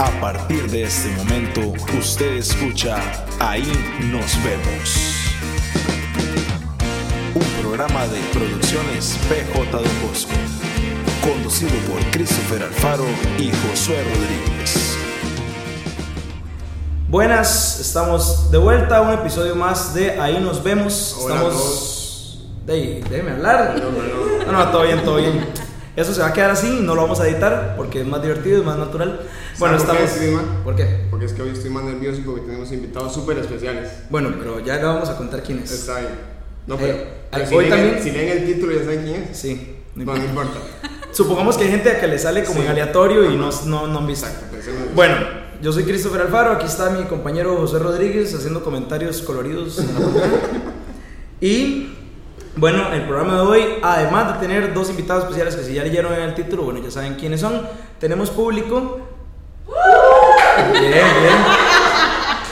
A partir de este momento, usted escucha Ahí nos vemos. Un programa de producciones PJ Don Bosco, conducido por Christopher Alfaro y Josué Rodríguez. Buenas, estamos de vuelta a un episodio más de Ahí nos vemos. Hola estamos. De, déjeme hablar. No, no, No, no, todo bien, todo bien. Eso se va a quedar así, no lo vamos a editar porque es más divertido, es más natural. Bueno, ¿Sabe por qué, estamos. Estima? ¿Por qué? Porque es que hoy estoy más nervioso porque tenemos invitados súper especiales. Bueno, pero ya le vamos a contar quién es. Está bien. No, Eh, pero, pero eh, si, hoy leen, también- si leen el título ya saben quién es. Sí. no No, no importa. importa. Supongamos que hay gente que le sale como Sí. en aleatorio y no, no, no han visto. Pues, Bueno, yo soy Christopher Alfaro, aquí está mi compañero José Rodríguez haciendo comentarios coloridos en la pantalla. Y bueno, el programa de hoy, además de tener dos invitados especiales que si ya leyeron en el título, bueno, ya saben quiénes son, tenemos público. Bien, bien.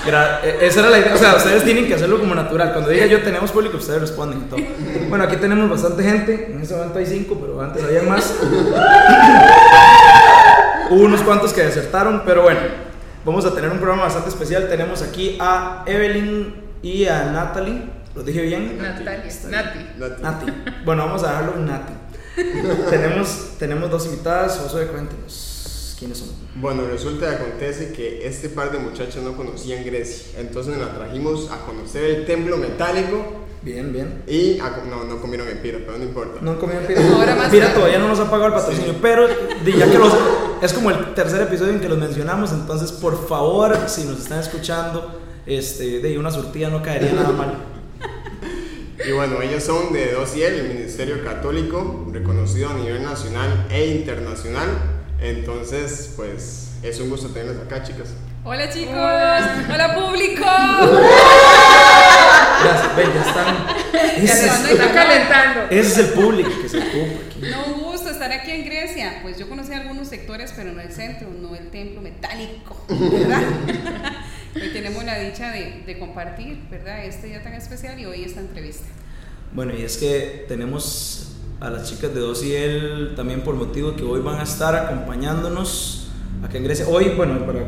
Gra- e- Esa era la idea, o sea, ustedes tienen que hacerlo como natural. Cuando diga yo tenemos público, ustedes responden y todo. Bueno, aquí tenemos bastante gente, en este momento hay cinco, pero antes habían más. Hubo unos cuantos que desertaron, pero bueno, vamos a tener un programa bastante especial. Tenemos aquí a Evelyn y a Natalie. ¿Lo dije bien? Natalia, Nati. Nati. Nati. Bueno, vamos a dejarlo Nati. tenemos, tenemos dos invitadas. Josué, cuéntenos quiénes son. Bueno, resulta y acontece que este par de muchachos no conocían Grecia. Entonces nos la trajimos a conocer el templo metálico Bien, bien. y a no, no comieron empira, pero no importa. No comido pira. Ahora más Pira todavía no nos ha pagado el patrocinio, pero ya que los, es como el tercer episodio en que los mencionamos, entonces por favor, si nos están escuchando, este, de una surtida no caería nada mal. Y bueno, ellos son de Dosiel, el Ministerio Católico, reconocido a nivel nacional e internacional. Entonces, pues es un gusto tenerlos acá, chicas. Hola chicos, hola, público. Ya, ven, ya están. Ya se van a ir calentando. ese es el público que se ocupa aquí. No, un gusto estar aquí en Grecia. Pues yo conocí algunos sectores, pero no el centro, no el templo metálico, ¿verdad? hoy tenemos la dicha de, de compartir, ¿verdad? Este día tan especial y hoy esta entrevista. Bueno, y es que tenemos a las chicas de Dos y él también por motivo que hoy van a estar acompañándonos acá en Grecia. Hoy, bueno, para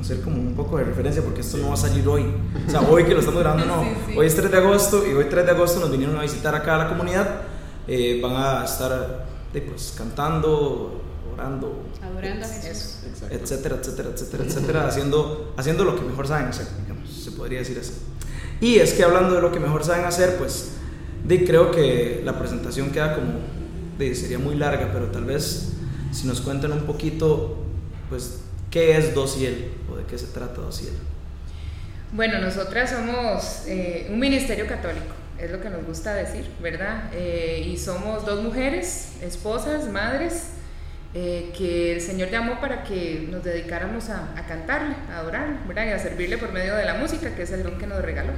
hacer como un poco de referencia, porque esto no va a salir hoy. O sea, hoy que lo estamos grabando, no. Sí, sí. Hoy es 3 de agosto y hoy 3 de agosto nos vinieron a visitar acá a la comunidad. Eh, van a estar pues, cantando, orando, Adorando a Jesús. Exacto. etcétera, etcétera, etcétera, etcétera, haciendo, haciendo lo que mejor saben hacer, digamos, se podría decir así. Y es que hablando de lo que mejor saben hacer, pues di, creo que la presentación queda como, sería muy larga, pero tal vez si nos cuentan un poquito, pues, ¿qué es Dosiel o de qué se trata Dosiel? Bueno, nosotras somos eh, un ministerio católico, es lo que nos gusta decir, ¿verdad? Eh, y somos dos mujeres, esposas, madres, eh, que el Señor llamó para que nos dedicáramos a, a cantarle, a adorarle, ¿verdad? Y a servirle por medio de la música, que es el don que nos regaló.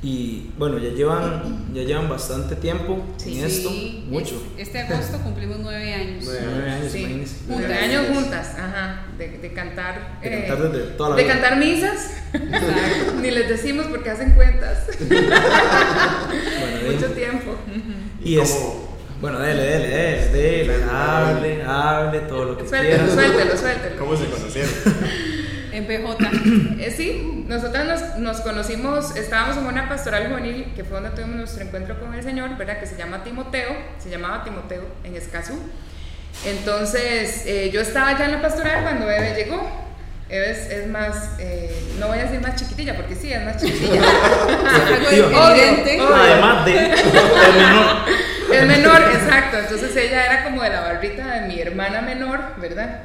Y bueno, ya llevan, ya llevan bastante tiempo Sí, en esto, Sí, mucho. es- Este agosto cumplimos nueve años. Nueve Nueve años, Sí, imagínense. nueve años juntas, ajá, de, de cantar. De eh, cantar desde toda la de vida. cantar misas, ni les decimos porque hacen cuentas. Bueno. Mucho tiempo. Y ¿Y es, bueno, dele, dele, dele, dele, hable, hable, todo lo que Suéltelo, quiera. suéltelo, suéltelo. ¿Cómo se conocieron? En PJ. Eh, sí, nosotras nos, nos conocimos, estábamos en una pastoral juvenil, que fue donde tuvimos nuestro encuentro con el Señor, ¿verdad? Que se llama Timoteo, se llamaba Timoteo en Escazú. Entonces, eh, yo estaba ya en la pastoral cuando Eve llegó. Eve es, es más, eh, no voy a decir más chiquitilla, porque sí, es más chiquitilla. Evidente. Además de el menor. Es menor, exacto. Entonces ella era como de la barrita de mi hermana menor, ¿verdad?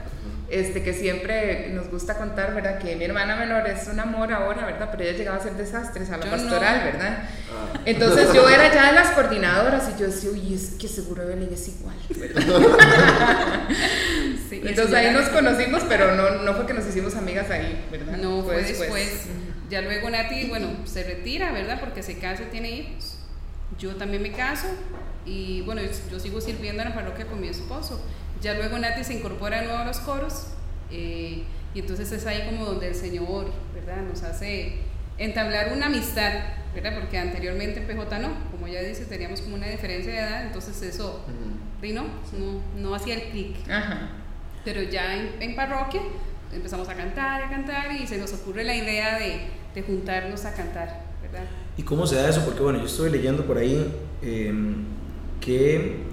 Este, que siempre nos gusta contar, ¿verdad? Que mi hermana menor es un amor ahora, ¿verdad? Pero ella llegaba a hacer desastres a la Yo pastoral, no. ¿verdad? Ah. Entonces yo era ya de las coordinadoras y yo decía, uy, es que seguro Evelyn es igual, ¿verdad? Sí, Entonces ahí nos conocimos, pero no, no fue que nos hicimos amigas ahí, ¿verdad? No, fue después. Ujú. Ya luego Nati, bueno, se retira, ¿verdad? Porque se casa y tiene hijos. Yo también me caso y bueno, yo, yo sigo sirviendo en la parroquia con mi esposo. Ya luego Nati se incorpora de nuevo a los coros eh, y entonces es ahí como donde el Señor, ¿verdad? Nos hace entablar una amistad, ¿verdad? Porque anteriormente en PJ no, como ya dice, teníamos como una diferencia de edad, entonces eso, Ujú. di, no, no, no hacía el clic. Pero ya en, en parroquia, empezamos a cantar a cantar y se nos ocurre la idea de, de juntarnos a cantar, ¿verdad? ¿Y cómo se da eso? Porque bueno, yo estoy leyendo por ahí eh, que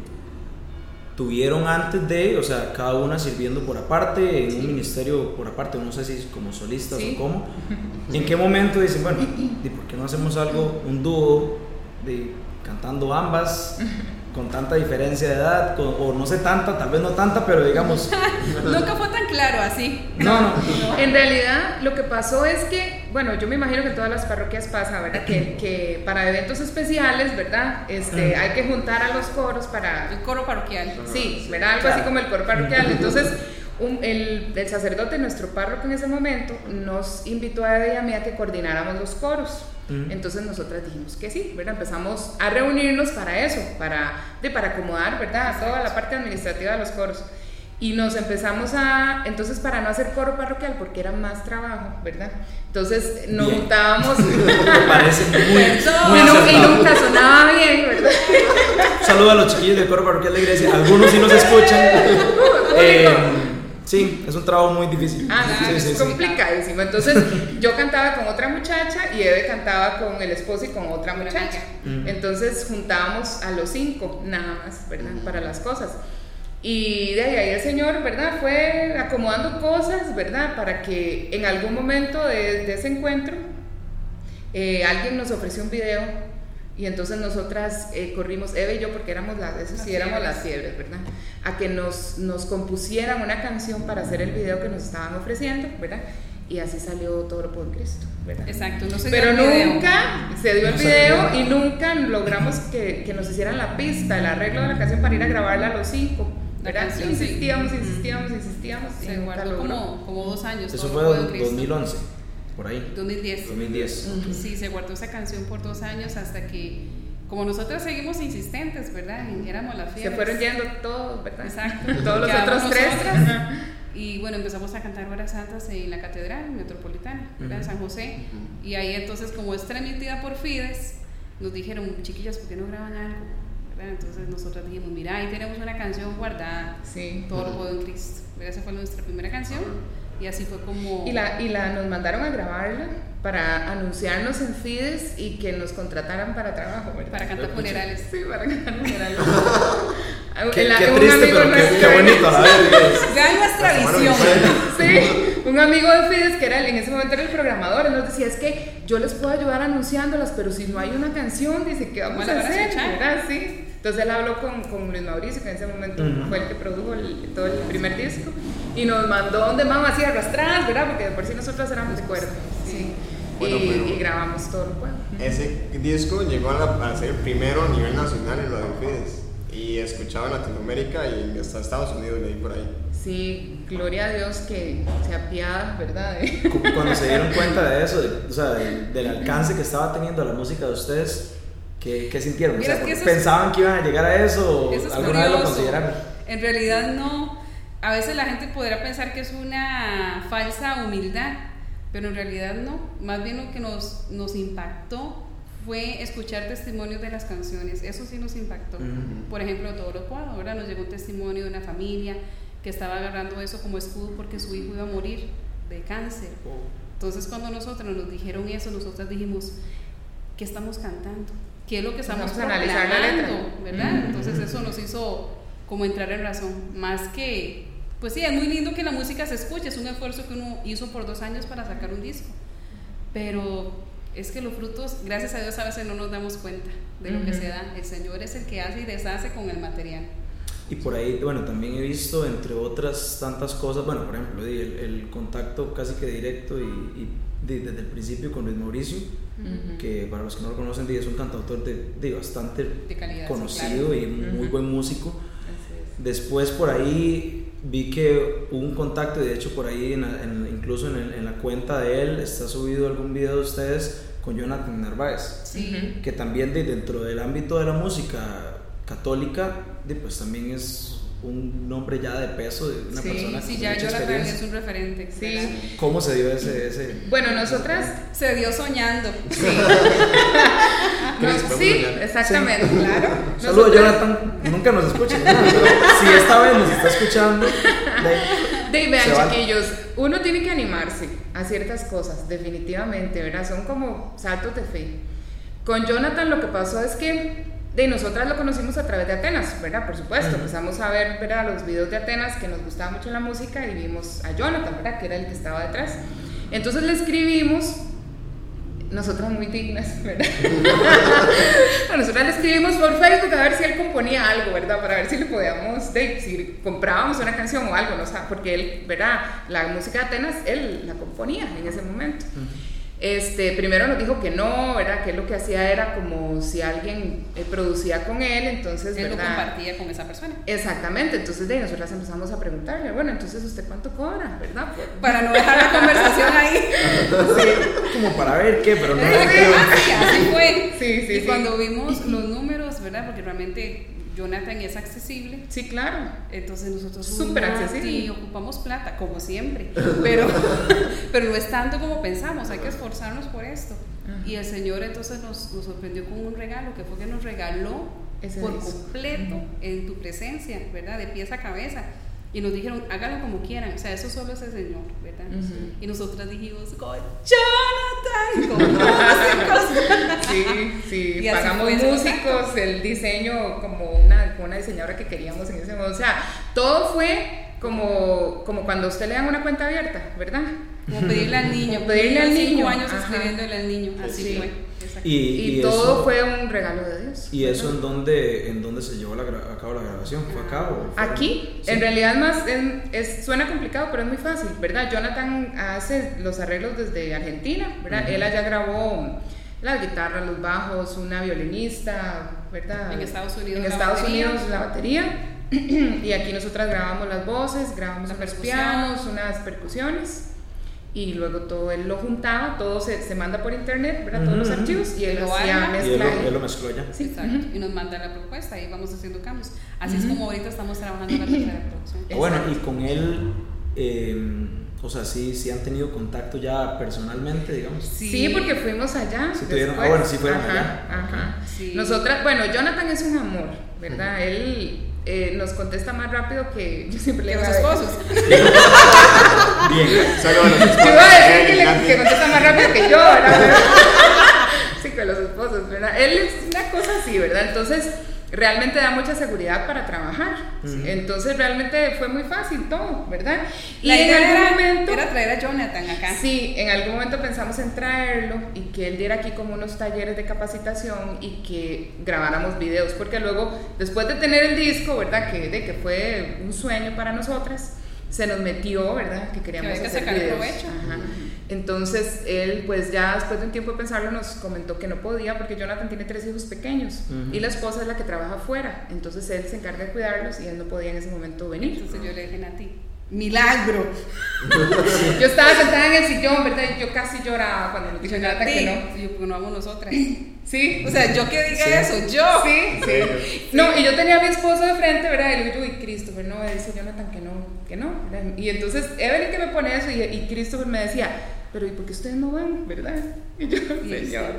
tuvieron antes de, o sea, cada una sirviendo por aparte, en un ministerio por aparte, no sé si como solistas Sí. o cómo. ¿Y en qué momento dicen, bueno, ¿y por qué no hacemos algo, un dúo, de, cantando ambas, con tanta diferencia de edad, con- o no sé tanta, tal vez no tanta, pero digamos, Nunca fue tan claro así. no, no, En realidad, lo que pasó es que, bueno, yo me imagino que en todas las parroquias pasa, ¿verdad? Que, que para eventos especiales, ¿verdad? Este, hay que juntar a los coros para El coro parroquial. Sí, ¿verdad? Algo así como el coro parroquial. Entonces, un- el, el sacerdote, nuestro párroco en ese momento, nos invitó a Eva y a mí a que coordináramos los coros. Ujú. Entonces nosotras dijimos que sí, ¿verdad? Empezamos a reunirnos para eso, para, de, para acomodar, ¿verdad? Toda la parte administrativa de los coros. Y nos empezamos a, entonces para no hacer coro parroquial, porque era más trabajo, ¿verdad? Entonces nos Bien. juntábamos me parece muy, muy y, nunca sonaba bien, ¿verdad? Saludo a los chiquillos del coro parroquial de iglesia, algunos sí nos escuchan. Eh, sí, es un trabajo muy difícil. Ah, Sí, es sí. complicadísimo. Entonces, yo cantaba con otra muchacha y Eve cantaba con el esposo y con otra muchacha. Mm. Entonces, juntábamos a los cinco, nada más, ¿verdad? Para las cosas. Y de ahí el Señor, ¿verdad? Fue acomodando cosas, ¿verdad? Para que en algún momento de, de ese encuentro eh, alguien nos ofreció un video y entonces nosotras eh, corrimos, Eve y yo, porque éramos las, eso sí, éramos fiebres. las fiebres, ¿verdad? A que nos, nos compusieran una canción para hacer el video que nos estaban ofreciendo, ¿verdad? Y así salió todo lo por Cristo, ¿verdad? Exacto, no se Pero dio el video. nunca se dio el No video dio. y nunca logramos que, que nos hicieran la pista, el arreglo de la canción para ir a grabarla a los cinco. ¿Verdad? sí. insistíamos, insistíamos, insistíamos. y Se guardó como, como dos años. Eso fue en en Cristo. 2011, por ahí. 2010. 2010. Sí, se guardó esa canción por dos años hasta que, como nosotros seguimos insistentes, ¿verdad? Y éramos la Se fiesta. fueron yendo todos, ¿verdad? Exacto. Todos los otros tres. nosotras. Y bueno, empezamos a cantar horas santas en la catedral metropolitana, ¿verdad? en Ujú. San José. Y ahí entonces, como es transmitida por Fides, nos dijeron, chiquillas, ¿por qué no graban algo? ¿Verdad? Entonces nosotros dijimos, mira, ahí tenemos una canción guardada, Sí. todo lo puedo en Cristo. ¿verdad? Esa fue nuestra primera canción. Y así fue como... Y la, y la nos mandaron a grabarla para anunciarnos en Fides y que nos contrataran para trabajo, ¿verdad? Para cantar funerales. Sí, para cantar funerales. Qué, La- qué un triste, amigo pero qué, qué bonito a la vez. Vean nuestra visión. Sí, un amigo de Fides que era el- en ese momento era el programador, él nos decía, es que yo les puedo ayudar anunciándolas, pero si no hay una canción, dice, ¿qué vamos ¿Cómo a hacer? Sí. Entonces él habló con, con Luis Mauricio, que en ese momento fue el que produjo el- todo el primer disco, y nos mandó donde mamá así arrastradas, ¿verdad? Porque de por sí nosotros éramos de cuerda. Sí. Bueno, y, grabamos todo lo cual. Ese disco llegó a, la- a ser primero a nivel nacional en lo de Fides y escuchado en Latinoamérica y hasta Estados Unidos leí por ahí. Sí, gloria a Dios que se apiada, ¿verdad? Cuando se dieron cuenta de eso, de- o sea, del, del alcance que estaba teniendo la música de ustedes, ¿qué, qué sintieron? O sea, que eso es- ¿Pensaban que iban a llegar a eso o Eso es alguna vez lo curioso. consideraron? En realidad no. A veces la gente podrá pensar que es una falsa humildad, pero en realidad no. Más bien lo que nos, nos impactó fue escuchar testimonios de las canciones. Eso sí nos impactó. Ujú. Por ejemplo, todo lo cual. Ahora nos llegó un testimonio de una familia que estaba agarrando eso como escudo porque su hijo iba a morir de cáncer. Entonces cuando nosotros nos dijeron eso, nosotras dijimos, ¿qué estamos cantando? ¿Qué es lo que estamos Vamos a analizar la letra. proclamando? ¿Verdad? Mm. Entonces eso nos hizo como entrar en razón. Más que, pues sí, es muy lindo que la música se escuche, es un esfuerzo que uno hizo por dos años para sacar un disco. Pero es que los frutos, gracias a Dios, a veces no nos damos cuenta de lo que Ujú. se da. El Señor es el que hace y deshace con el material. Y por ahí, bueno, también he visto, entre otras tantas cosas, bueno, por ejemplo, el, el contacto casi que directo y, y desde el principio con Luis Mauricio, Ujú. que para los que no lo conocen, es un cantautor de, di, bastante De calidad, sí, conocido claro. y muy Ujú. buen músico. Después por ahí vi que hubo un contacto y de hecho por ahí, en en- incluso en, el- en la cuenta de él, está subido algún video de ustedes con Jonathan Narváez, Sí. Que también de, dentro del ámbito de la música católica, di, pues también es un nombre ya de peso de una Sí, persona Sí, ya mucha Jonathan experiencia. es un referente. Sí. ¿Cómo se dio ese...? ese Bueno, nosotras Se dio soñando. Sí. No, sí, exactamente, claro. Saludos Nosotras- Jonathan, nunca nos escucha, ¿no? si esta vez nos está escuchando, de- De vean, chiquillos, uno tiene que animarse a ciertas cosas, definitivamente, ¿verdad? Son como saltos de fe. Con Jonathan lo que pasó es que de nosotras lo conocimos a través de Atenas, ¿verdad? Por supuesto, empezamos a ver, ¿verdad? Los videos de Atenas que nos gustaba mucho la música y vimos a Jonathan, ¿verdad? Que era el que estaba detrás. Entonces le escribimos, nosotras muy dignas, ¿verdad? a nosotras le escribimos por Facebook a ver si él componía algo, ¿verdad? Para ver si le podíamos, de, si comprábamos una canción o algo, ¿no? O sea, porque él, ¿verdad? La música de Atenas, él la componía en ese momento. Este, primero nos dijo que no, ¿verdad? Que lo que hacía era como si alguien eh, producía con él, entonces, Él lo ¿verdad? compartía con esa persona. Exactamente, entonces de ahí nosotras empezamos a preguntarle, bueno, entonces usted cuánto cobra, ¿verdad? Para no dejar la conversación ahí. Como para ver qué, pero no. Así, así fue. Sí, sí, y sí. cuando vimos los números, ¿verdad? Porque realmente Jonathan es accesible. Sí, claro. Entonces nosotros Súper "Uy, Nati, accesible". ocupamos plata, como siempre, pero, pero no es tanto como pensamos, hay que esforzarnos por esto. Y el Señor entonces nos, nos sorprendió con un regalo, que fue que nos regaló Ese por disco. completo en tu presencia, ¿verdad? De pies a cabeza. Y nos dijeron, háganlo como quieran, o sea, eso solo es el Señor, ¿verdad? Y nosotras dijimos, con Jonathan, con músicos. Sí, sí, Y pagamos músicos, el diseño como una, como una diseñadora que queríamos en ese momento. O sea, todo fue como, como cuando a usted le dan una cuenta abierta, ¿verdad? Como pedirle al niño, Como pedirle al cinco niño, años ajá. escribiéndole al niño, así Sí. fue. Y, Y, y todo eso, fue un regalo de Dios. ¿Y eso ¿verdad? en dónde, en dónde se llevó la a cabo la grabación? ¿Fue acá o fue- Aquí, Sí. en realidad más en- es, suena complicado, pero es muy fácil, ¿verdad? Jonathan hace los arreglos desde Argentina, ¿verdad? Ujú. Él allá grabó las guitarras, los bajos, una violinista, ¿verdad? En Estados Unidos En Estados batería. Unidos la batería. y aquí nosotras grabamos las voces, grabamos La unos pianos, unas percusiones. Y luego todo él lo juntaba, todo se, se manda por internet, ¿verdad? Todos los Ujú, ujú. archivos y él Lo hacía arma. Y él lo, mezcla. él lo mezcló ya. Sí, Exacto. ujú. Y nos manda la propuesta y vamos haciendo cambios. Así es como ahorita estamos trabajando en la tercera producción. Exacto. Bueno, y con él, eh, o sea, sí, sí han tenido contacto ya personalmente, digamos. Sí, porque fuimos allá. Sí tuvieron- ah, bueno, sí fueron ajá, allá. Ajá. Sí. Nosotras, bueno, Jonathan es un amor, ¿verdad? Él eh, nos contesta más rápido que yo siempre le Que digo los a él. esposos. Bien. Solo a los esposos. Yo iba a decir que, le- que contesta más rápido que yo, ¿verdad? sí, con los esposos, ¿verdad? Él es una cosa así, ¿verdad? Entonces, realmente da mucha seguridad para trabajar. Ujú. Entonces, realmente fue muy fácil todo, ¿verdad? Y La en idea algún era, momento... era traer a Jonathan acá. Sí, en algún momento pensamos en traerlo y que él diera aquí como unos talleres de capacitación y que grabáramos videos, porque luego, después de tener el disco, ¿verdad? Que, de que fue un sueño para nosotras, se nos metió, ¿verdad? Que queríamos Que había que hacer sacar videos. provecho. Ajá. Entonces, él, pues ya después de un tiempo de pensarlo, nos comentó que no podía porque Jonathan tiene tres hijos pequeños Ujú. y la esposa es la que trabaja afuera. Entonces, él se encarga de cuidarlos y él no podía en ese momento venir. Entonces yo le dije a ti, milagro. Yo estaba sentada en el sillón, ¿verdad? Y yo casi lloraba cuando nos dijo Jonathan que no. Y yo, pues no vamos nosotras. Sí. O sea, yo que diga Sí. eso, yo. Sí, sí. No, y yo tenía a mi esposo de frente, ¿verdad? Y le digo, yo, y Christopher, no, dice Jonathan que no, que no. ¿verdad? Y entonces Evelyn que me pone eso y, y Christopher me decía, pero ¿y por qué ustedes no van, verdad? Y yo, señor.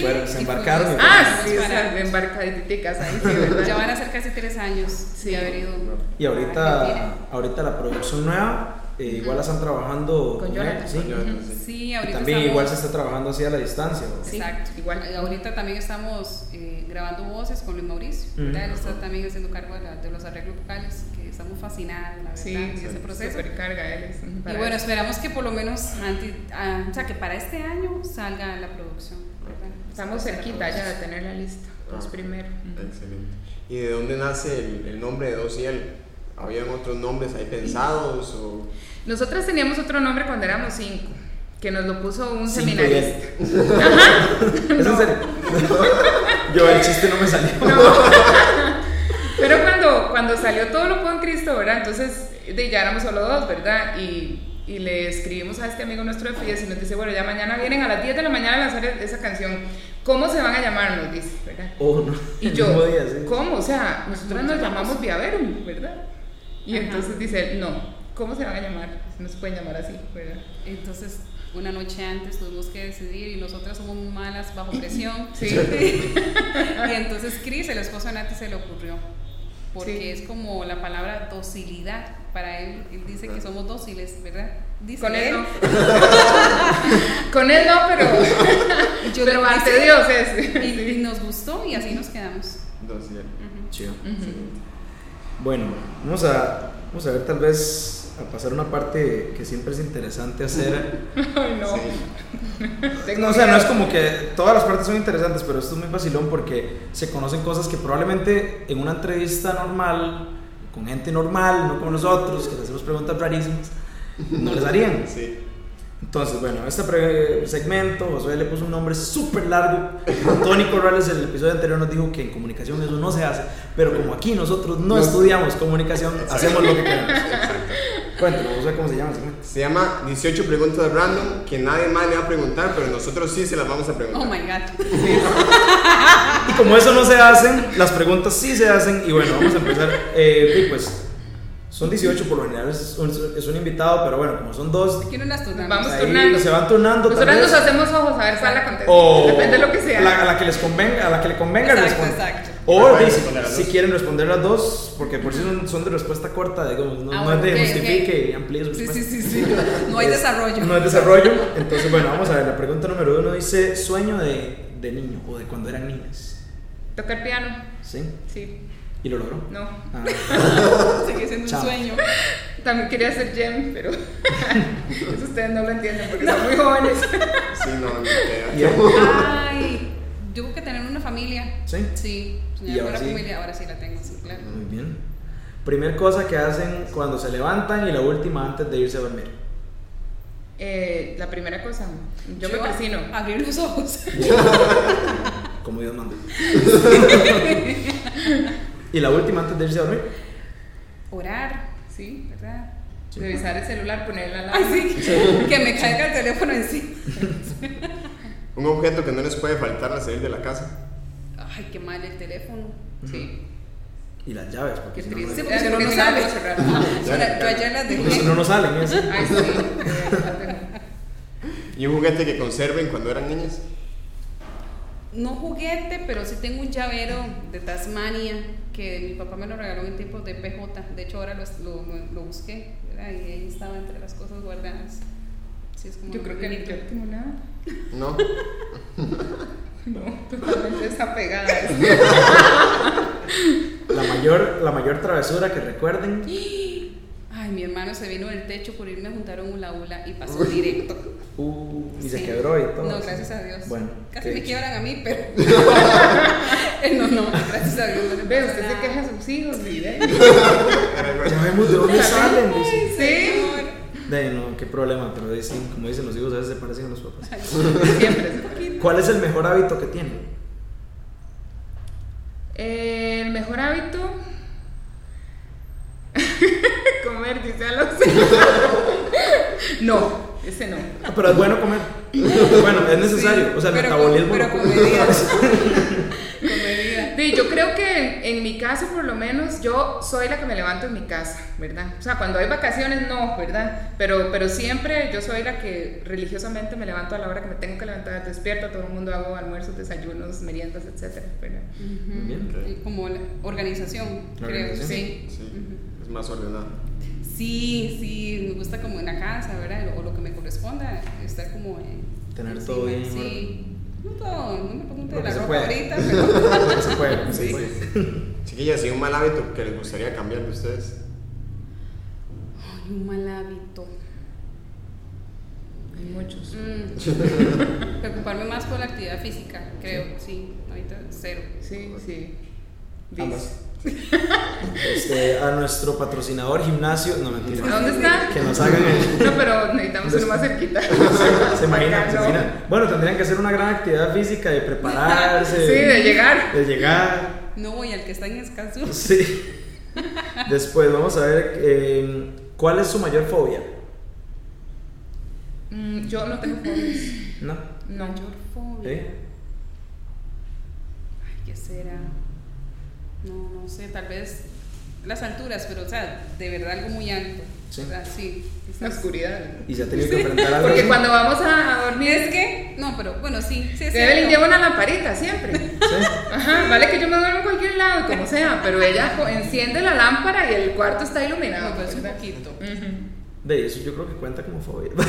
Fueron, se embarcaron. Ah, sí, o sea, embarcaditicas ahí, sí, ¿verdad? Ya van a ser casi tres años Sí. de haber ido. Y ahorita, Argentina. ahorita la producción nueva, eh, igual la están trabajando Con él, Jonathan. sí. Con Jonathan, sí. Sí, Y ahorita también estamos- igual se está trabajando así a la distancia. Sí, Exacto. igual. Ahorita también estamos eh, grabando voces con Luis Mauricio. Ujú. ¿verdad? Él está también haciendo cargo de, la- de los arreglos vocales, que estamos fascinados, la verdad, Sí, en ese proceso. Super carga él. Y bueno, eso. esperamos que por lo menos, anti- ah, o sea, que para este año salga la producción. ¿verdad? Estamos cerquita ya de tener la lista, los Ah. primeros. Excelente. ¿Y de dónde nace el, el nombre de Dos? ¿Habían otros nombres ahí pensados? O... Nosotras teníamos otro nombre cuando éramos cinco, que nos lo puso un Cinco seminarista. ¿Es en serio? Yo el chiste no me salió. Pero cuando, cuando salió todo lo puedo en Cristo, ¿verdad? Entonces de, ya éramos solo dos, ¿verdad? Y, y le escribimos a este amigo nuestro de Fides y nos dice, bueno, ya mañana vienen a las 10 de la mañana a lanzar esa canción. ¿Cómo se van a llamar? Nos dice, ¿verdad? Oh, no. Y yo, día, sí. ¿cómo? O sea, nosotros nos llamamos Viaverum, ¿verdad? Y Ajá. entonces dice él, no, ¿cómo se van a llamar? No se pueden llamar así, ¿verdad? Entonces, una noche antes tuvimos que decidir y nosotras somos muy malas bajo presión. Sí. y entonces Cris, el esposo de Nati, se le ocurrió. Porque Sí. es como la palabra docilidad. Para él, él dice que somos dóciles, ¿verdad? Dice Con él él. no. Con él no, pero, Y yo pero ante Dios es. Y, y nos gustó y así nos quedamos. Dosiel. Chido. Ujú. Bueno, vamos a, vamos a ver tal vez a pasar una parte que siempre es interesante hacer. Ay, no. Sí. Tengo No, o sea, no es como que todas las partes son interesantes, pero esto es muy vacilón porque se conocen cosas que probablemente en una entrevista normal, con gente normal, no como nosotros, que le hacemos preguntas rarísimas, no les harían. Sí. Entonces, bueno, este pre- segmento, Josué le puso un nombre súper largo. Tony Corrales en el episodio anterior nos dijo que en comunicación eso no se hace, pero como aquí nosotros no No. estudiamos comunicación, hacemos lo que queremos. Cuéntanos, Josué, ¿cómo se llama el segmento? Se llama 18 preguntas random que nadie más le va a preguntar, pero nosotros sí se las vamos a preguntar. Oh my god. Y como eso no se hacen, las preguntas sí se hacen. Y bueno, vamos a empezar. Eh, y pues son 18 por lo general, es un, es un invitado, pero bueno, como son dos, Quiero las turnamos. Vamos ahí turnando. se van turnando. Nosotros nos hacemos ojos a ver cuál la contesta. O Depende de lo que sea. A la, a la que les convenga, a la que le convenga Exacto, responde. exacto. O dice, si quieren responder las dos, porque por si son, son de respuesta corta, digamos, no, Ah, no es de ok, ok. justifique y amplíe su Sí, respuesta. sí, sí, sí. No hay desarrollo. No hay desarrollo. Entonces, bueno, vamos a ver. La pregunta número uno dice: sueño de, de niño o de cuando eran niños. Tocar piano. ¿Sí? Sí. ¿Y lo logró? No. Ah, Sigue siendo Chao. un sueño. También quería ser gem, pero eso ustedes no lo entienden porque son muy jóvenes. Sí, no, no. ¿Y él? Ay, yo que tener una familia. ¿Sí? Sí, Y ahora sí. familia, ahora sí la tengo, sí, claro. Muy bien. Primer cosa que hacen cuando se levantan y la última antes de irse a dormir. Eh, la primera cosa, yo, me persino. Abrir los ojos. Como Dios manda. y la última antes de irse a dormir. Orar. Sí. ¿Verdad? Sí. Revisar el celular, poner la Ay, alarma. sí. Que me caiga el teléfono encima. Un objeto que no les puede faltar al salir de la casa. Ay, qué mal el teléfono. Sí. Y las llaves, porque Qué si no, triste. No, porque si no, no sale. Yo ayer las porque si dejé. no, no salen. ¿sí? Ay, sí. Y un juguete que conserven cuando eran niños. No juguete, pero sí tengo un llavero de Tasmania que mi papá me lo regaló en tiempos de PJ. De hecho, ahora lo, lo, lo busqué ¿verdad? y ahí estaba entre las cosas guardadas. Sí, es como Yo creo que ni tengo nada. ¿No? No, totalmente desapegada. La mayor, la mayor travesura que recuerden. Ay, mi hermano se vino del techo por irme a juntar un hula hula y pasó directo. Uh, y se Sí. quebró y todo. No, gracias a Dios. Bueno, Casi me quiebran a mí, pero. Eh, no, no, gracias a Dios. No Ve, usted se queja a sus hijos, mire. Ya vemos de dónde salen. dice. Sí. De, no, qué problema, pero sí, como dicen los hijos, a veces se parecen a los papás. Siempre. ¿Cuál es el mejor hábito que tienen? Eh, el mejor hábito. Comer, dice a los. no, ese no. Ah, pero es bueno comer. Bueno, es necesario. Sí, o sea, el metabolismo. pero lo- Sí, yo creo que en mi caso, por lo menos, yo soy la que me levanto en mi casa, ¿verdad? O sea, cuando hay vacaciones, no, ¿verdad? Pero, pero siempre yo soy la que religiosamente me levanto a la hora que me tengo que levantar, despierto, todo el mundo hago almuerzos, desayunos, meriendas, etcétera, ¿verdad? Ujú. Bien. Y Como la organización, La creo. organización. Sí. Sí. Es más ordenado. Sí, sí, me gusta como en la casa, ¿verdad? O lo que me corresponda, estar como en. Tener todo bien, Sí. No todo, no me pregunte de la ropa puede. ahorita, pero. Que se puede, se Sí. puede. Chiquillas, ¿y un mal hábito que les gustaría cambiar de ustedes? Ay, un mal hábito. Hay muchos. Mm. Preocuparme más por la actividad física, creo, sí. Ahorita cero. Sí, sí. Ambas. Este, a nuestro patrocinador gimnasio. No, mentira. ¿A dónde está? Que nos hagan el. No, pero necesitamos uno más cerquita. Se imaginan, se imaginan. Bueno, tendrían que hacer una gran actividad física de prepararse. Sí, de llegar. De llegar. No, y al que está en escaso. Sí. Después, vamos a ver. eh, ¿Cuál es su mayor fobia? Mm, yo no tengo fobias. ¿No? No. Mayor fobia. ¿Eh? Ay, ¿qué será? No, no sé, tal vez las alturas, pero o sea, de verdad algo muy alto. Sí. O sea, sí. La oscuridad. Y se ha tenido que enfrentar algo. Porque cuando vamos a, a dormir, Es que, no, pero bueno, sí, sí Evelyn lleva una lamparita siempre. Sí. Ajá, vale que yo me duermo en cualquier lado, como sea, pero ella enciende la lámpara y el cuarto está iluminado. No, pero es un poquito. De eso yo creo que cuenta como fobia.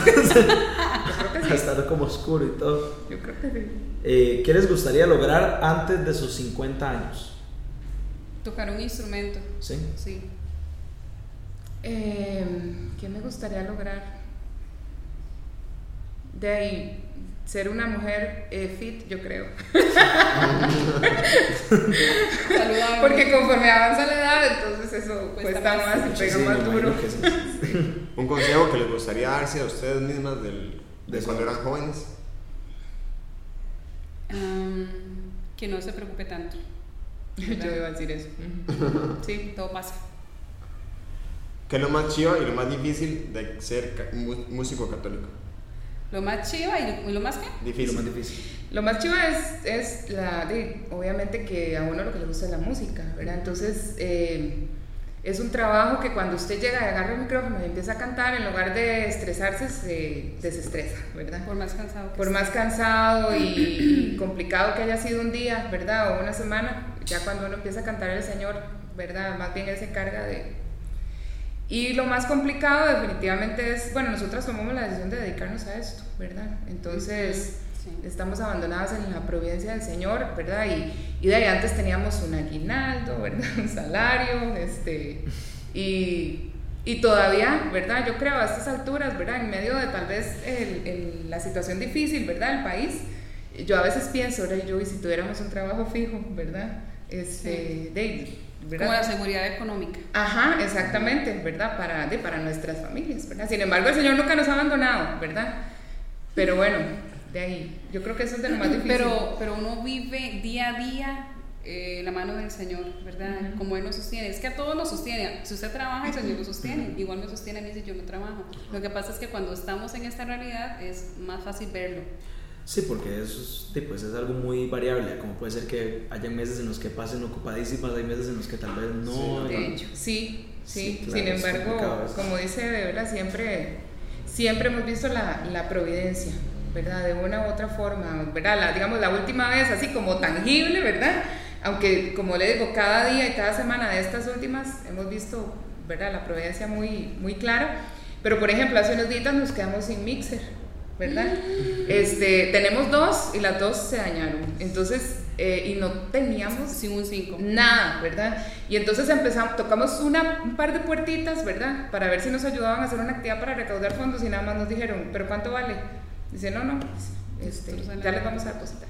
Sí. Estar como oscuro y todo. Yo creo que sí. Eh, ¿Qué les gustaría lograr antes de sus 50 años? Tocar un instrumento, ¿Sí? sí. Eh, ¿Qué me gustaría lograr? De ahí, ser una mujer eh, fit, yo creo. Saludable. Porque conforme avanza la edad, entonces eso Cuesta cuesta más. más y pega Sí, más duro. sí. Un consejo que les gustaría darse a ustedes mismas del, de De cuando eran jóvenes. Que no se preocupe tanto. Yo iba a decir eso. Sí. Todo pasa. ¿Qué es lo más chido y lo más difícil de ser músico católico? Lo más chiva y lo, más qué? Y lo Difícil. más difícil. Lo más chivo es, es la, de- obviamente que a uno lo que le gusta es la música, ¿verdad? Entonces, eh, es un trabajo que cuando usted llega y agarra el micrófono y empieza a cantar, en lugar de estresarse, se desestresa, ¿verdad? Por más cansado que Por esté. más cansado y complicado que haya sido un día, ¿verdad? O una semana, ya cuando uno empieza a cantar el Señor, ¿verdad? Más bien Él se encarga de... Y lo más complicado definitivamente es, bueno, nosotras tomamos la decisión de dedicarnos a esto, ¿verdad? Entonces, Sí. estamos abandonadas en la providencia del Señor, ¿verdad? Y, y de ahí antes teníamos un aguinaldo, ¿verdad? Un salario, este, y, y todavía, ¿verdad? Yo creo a estas alturas, ¿verdad? En medio de tal vez el- el- la situación difícil, ¿verdad? Del país, yo a veces pienso, ahora yo, y si tuviéramos un trabajo fijo, ¿verdad? Este, de, ¿verdad? Como la seguridad económica. Ajá, exactamente, ¿verdad? Para, de, para nuestras familias, ¿verdad? Sin embargo, el Señor nunca nos ha abandonado, ¿verdad? Pero bueno, de ahí, yo creo que eso es de lo más difícil. Pero, pero uno vive día a día eh, la mano del Señor, ¿verdad? Como Él nos sostiene. Es que a todos nos sostiene. Si usted trabaja, el Señor lo sostiene. Igual me sostiene a mí si yo no trabajo. Lo que pasa es que cuando estamos en esta realidad es más fácil verlo. Sí, porque eso es, sí, pues es algo muy variable. Como puede ser que haya meses en los que pasen ocupadísimas, hay meses en los que tal vez no. De y- hecho, sí, sí. Sí, claro, Sin embargo, como dice de verdad, siempre, siempre hemos visto la, la providencia, ¿verdad? De una u otra forma, ¿verdad? La, digamos, la última vez, así como tangible, ¿verdad? Aunque, como le digo, cada día y cada semana de estas últimas hemos visto, ¿verdad? La providencia muy, muy clara. Pero, por ejemplo, hace unos días nos quedamos sin mixer, ¿verdad? Este, tenemos dos y las dos se dañaron. Entonces, eh, y no teníamos Sin un 5. nada, ¿verdad? Y entonces empezamos, tocamos una, un par de puertitas, ¿verdad? Para ver si nos ayudaban a hacer una actividad para recaudar fondos y nada más nos dijeron, ¿pero cuánto vale? Dice, no, no, este, ya les vamos a depositar,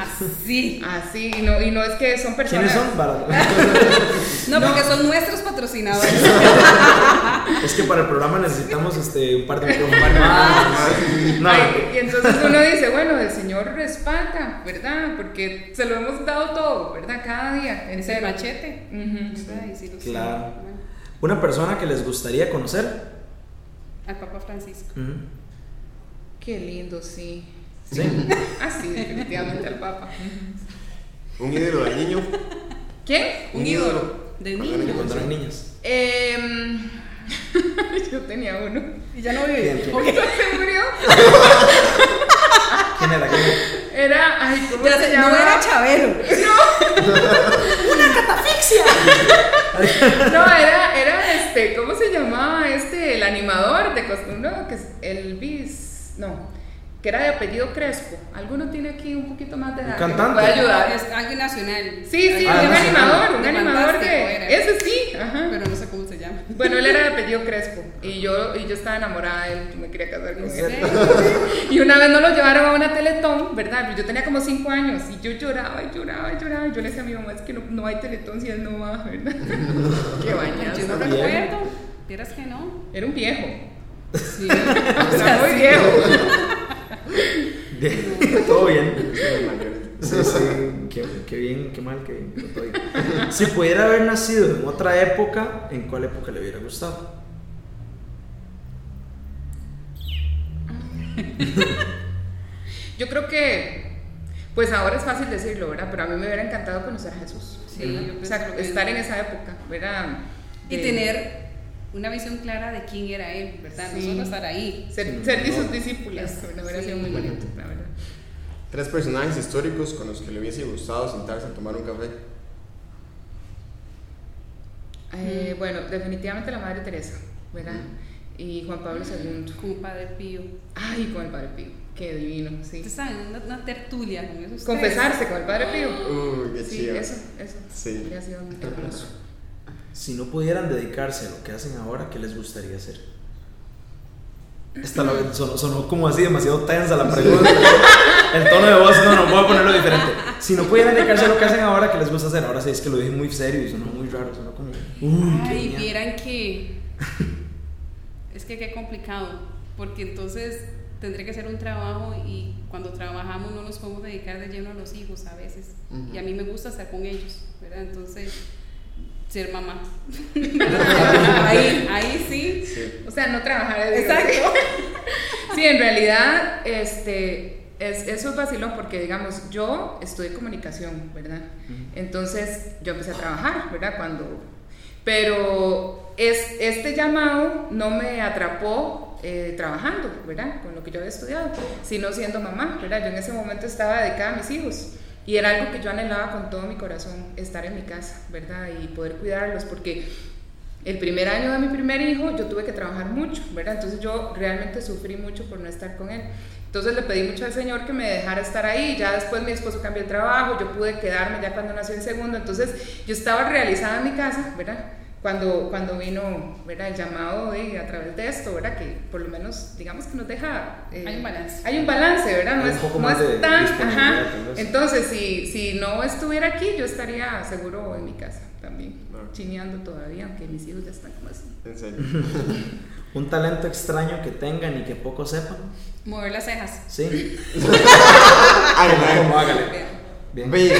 Así. Así, y no, y no es que son personas... ¿Quiénes son? Para- No, porque son nuestros patrocinadores. es que para el programa necesitamos este, un par de micrófonos más. No, Ay, y entonces uno dice, bueno, el Señor respalda, ¿verdad? Porque se lo hemos dado todo, ¿verdad? Cada día, en Es el serio. machete. Claro. Bueno, una persona que les gustaría conocer. Al Papa Francisco. Qué lindo, sí. Sí. Ah, sí, definitivamente al Papa. Un ídolo de niño. ¿Quién? Un ídolo de niño. Cuando eran niños. niñas. Em, yo tenía uno. Y ya no vive. ¿Quién, quién? ¿Se murió? ¿Quién era? ¿Quién era? Era, ay, ¿cómo Ya se sé, llama? no era Chabelo. No, era, era este, ¿cómo se llamaba este, el animador de costumbre? No, que es el bis, no, que era de apellido Crespo. ¿Alguno tiene aquí un poquito más de edad? me cantante? pueda ayudar? Es alguien nacional. Sí, sí, Ah, un nacional. animador, un De animador que, ese sí, ajá. Pero no sé cómo se llama. Bueno, él era de apellido Crespo y yo, y yo estaba enamorada de él, yo me quería casar con ¿En él. Y una vez nos lo llevaron a una teletón, ¿verdad? Yo tenía como 5 años y yo lloraba y lloraba y lloraba. Y yo le decía a mi mamá, es que no, no hay teletón si él no va, ¿verdad? Qué Yo bañazo. no recuerdo. Vieras que no. Era un viejo. Sí. Era muy viejo. Todo bien. Sí, sí. Qué, qué bien, qué mal, qué bien. Si pudiera haber nacido en otra época, ¿en cuál época le hubiera gustado? Yo creo que, pues ahora es fácil decirlo, ¿verdad? Pero a mí me hubiera encantado conocer a Jesús. Sí, O sea, estar en esa época, ¿verdad? Y tener una visión clara de quién era él, ¿verdad? No Sí. solo estar ahí. Ser, ser de sus discípulos, ¿verdad? hubiera sido Sí. muy bonito, la verdad. Tres personajes históricos con los que le hubiese gustado sentarse a tomar un café. Eh, bueno, definitivamente la Madre Teresa, ¿verdad? Mm. Y Juan Pablo II. Como Padre Pío. Ay, con el Padre Pío, qué divino, sí. Ustedes saben, una, una tertulia con esos Confesarse con el Padre Pío. Uy, qué Sí, chido. eso, eso. Sí. Habría sido muy hermoso. Si no pudieran dedicarse a lo que hacen ahora, ¿qué les gustaría hacer? Esta lo- sonó, sonó como así demasiado tensa la pregunta. El tono de voz, no, no, voy a ponerlo diferente. Si no pudieran dedicarse a lo que hacen ahora, ¿qué les gusta hacer? Ahora sí es que lo dije muy serio y sonó muy raro, sonó como. Uy, Ay, vieran que. es que qué complicado. Porque entonces tendría que ser un trabajo y cuando trabajamos no nos podemos dedicar de lleno a los hijos a veces. Ujú. Y a mí me gusta estar con ellos, ¿verdad? Entonces, ser mamá. ahí, ahí sí. Sí. O sea, no trabajar Exacto. Sí, en realidad, este, es, eso es vacilón porque, digamos, yo estudié comunicación, ¿verdad? Entonces, yo empecé a trabajar, ¿verdad? Cuando... Pero es, este llamado no me atrapó eh, trabajando, ¿verdad? Con lo que yo había estudiado, sino siendo mamá, ¿verdad? Yo en ese momento estaba dedicada a mis hijos. Y era algo que yo anhelaba con todo mi corazón, estar en mi casa, ¿verdad? Y poder cuidarlos, porque el primer año de mi primer hijo yo tuve que trabajar mucho, ¿verdad? Entonces yo realmente sufrí mucho por no estar con él. Entonces le pedí mucho al Señor que me dejara estar ahí. Ya después mi esposo cambió el trabajo, yo pude quedarme ya cuando nació el segundo. Entonces yo estaba realizada en mi casa, ¿verdad? Cuando, cuando vino ¿verdad? el llamado de, a través de esto, ¿verdad? Que por lo menos, digamos que nos deja... eh, Hay un balance. Hay un balance, ¿verdad? No Hay un es, poco no más es de tan... Ajá. Entonces, si, si no estuviera aquí, yo estaría seguro en mi casa también, Ah. chineando todavía, aunque mis hijos ya están como así. En serio. Un talento extraño que tengan y que poco sepan. Mover las cejas. Sí. Ay. Hágale. Vean. Bien. Ve,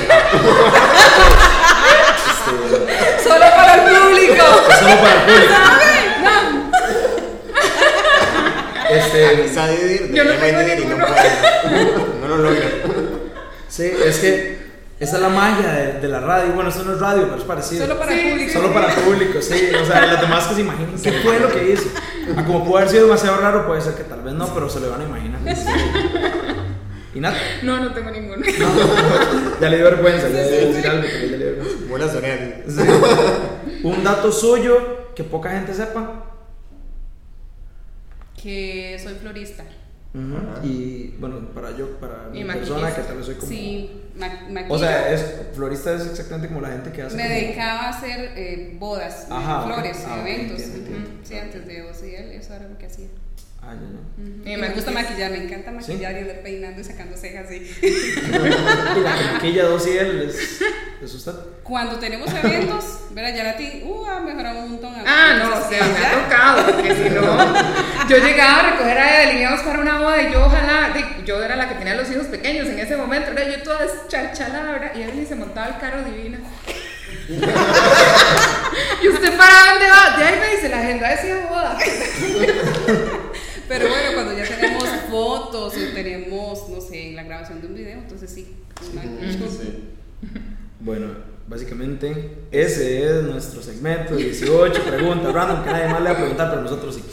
Este, es solo para el público. Este, Didir, Yo no tengo y no ninguno. puede. No lo logra. sí, es que esa es la magia de, de la radio. Bueno, esto no es radio, pero es parecido. Solo para Sí, el público. Solo para el público, sí. O sea, los demás que se imaginen qué fue lo que hizo. Ah, como puede haber sido demasiado raro, puede ser que tal vez no, pero se lo van a imaginar. Y nada. No, no tengo ninguno. No, ya le dio vergüenza, ya decir algo, pero ya le dio vergüenza. Sí. Un dato suyo que poca gente sepa. Que soy florista. Y bueno, para yo, para Y mi persona que tal vez soy como. Sí, ma. O sea, es, florista es exactamente como la gente que hace. Me como- dedicaba a hacer eh, bodas, Ajá, flores, Ah, eventos. entiendo, Ujú. entiendo. Sí, antes de OCL, eso era lo que hacía. Ah, ya, ya. Ujú. Y Y me gusta maquillar, me encanta maquillar y andar peinando y sacando cejas así. Y la maquilla dos y él es, es usted. Cuando tenemos eventos, verá, ya la ti, uh, ha mejorado un montón. Ah, no, o sea, me ha tocado, porque si no, yo llegaba a recoger a delineados para una boda y yo ojalá, yo era la que tenía los hijos pequeños en ese momento, ¿verdad? yo toda chachalada, ¿verdad? Y Evelyn se montaba el carro divina. ¿Y usted para dónde va? De ahí me dice, la agenda decía boda. Pero bueno, cuando ya tenemos fotos o tenemos, no sé, la grabación de un video, entonces sí. una- Sí. Bueno, básicamente ese es nuestro segmento 18 preguntas random que nadie más le va a preguntar, pero nosotros sí.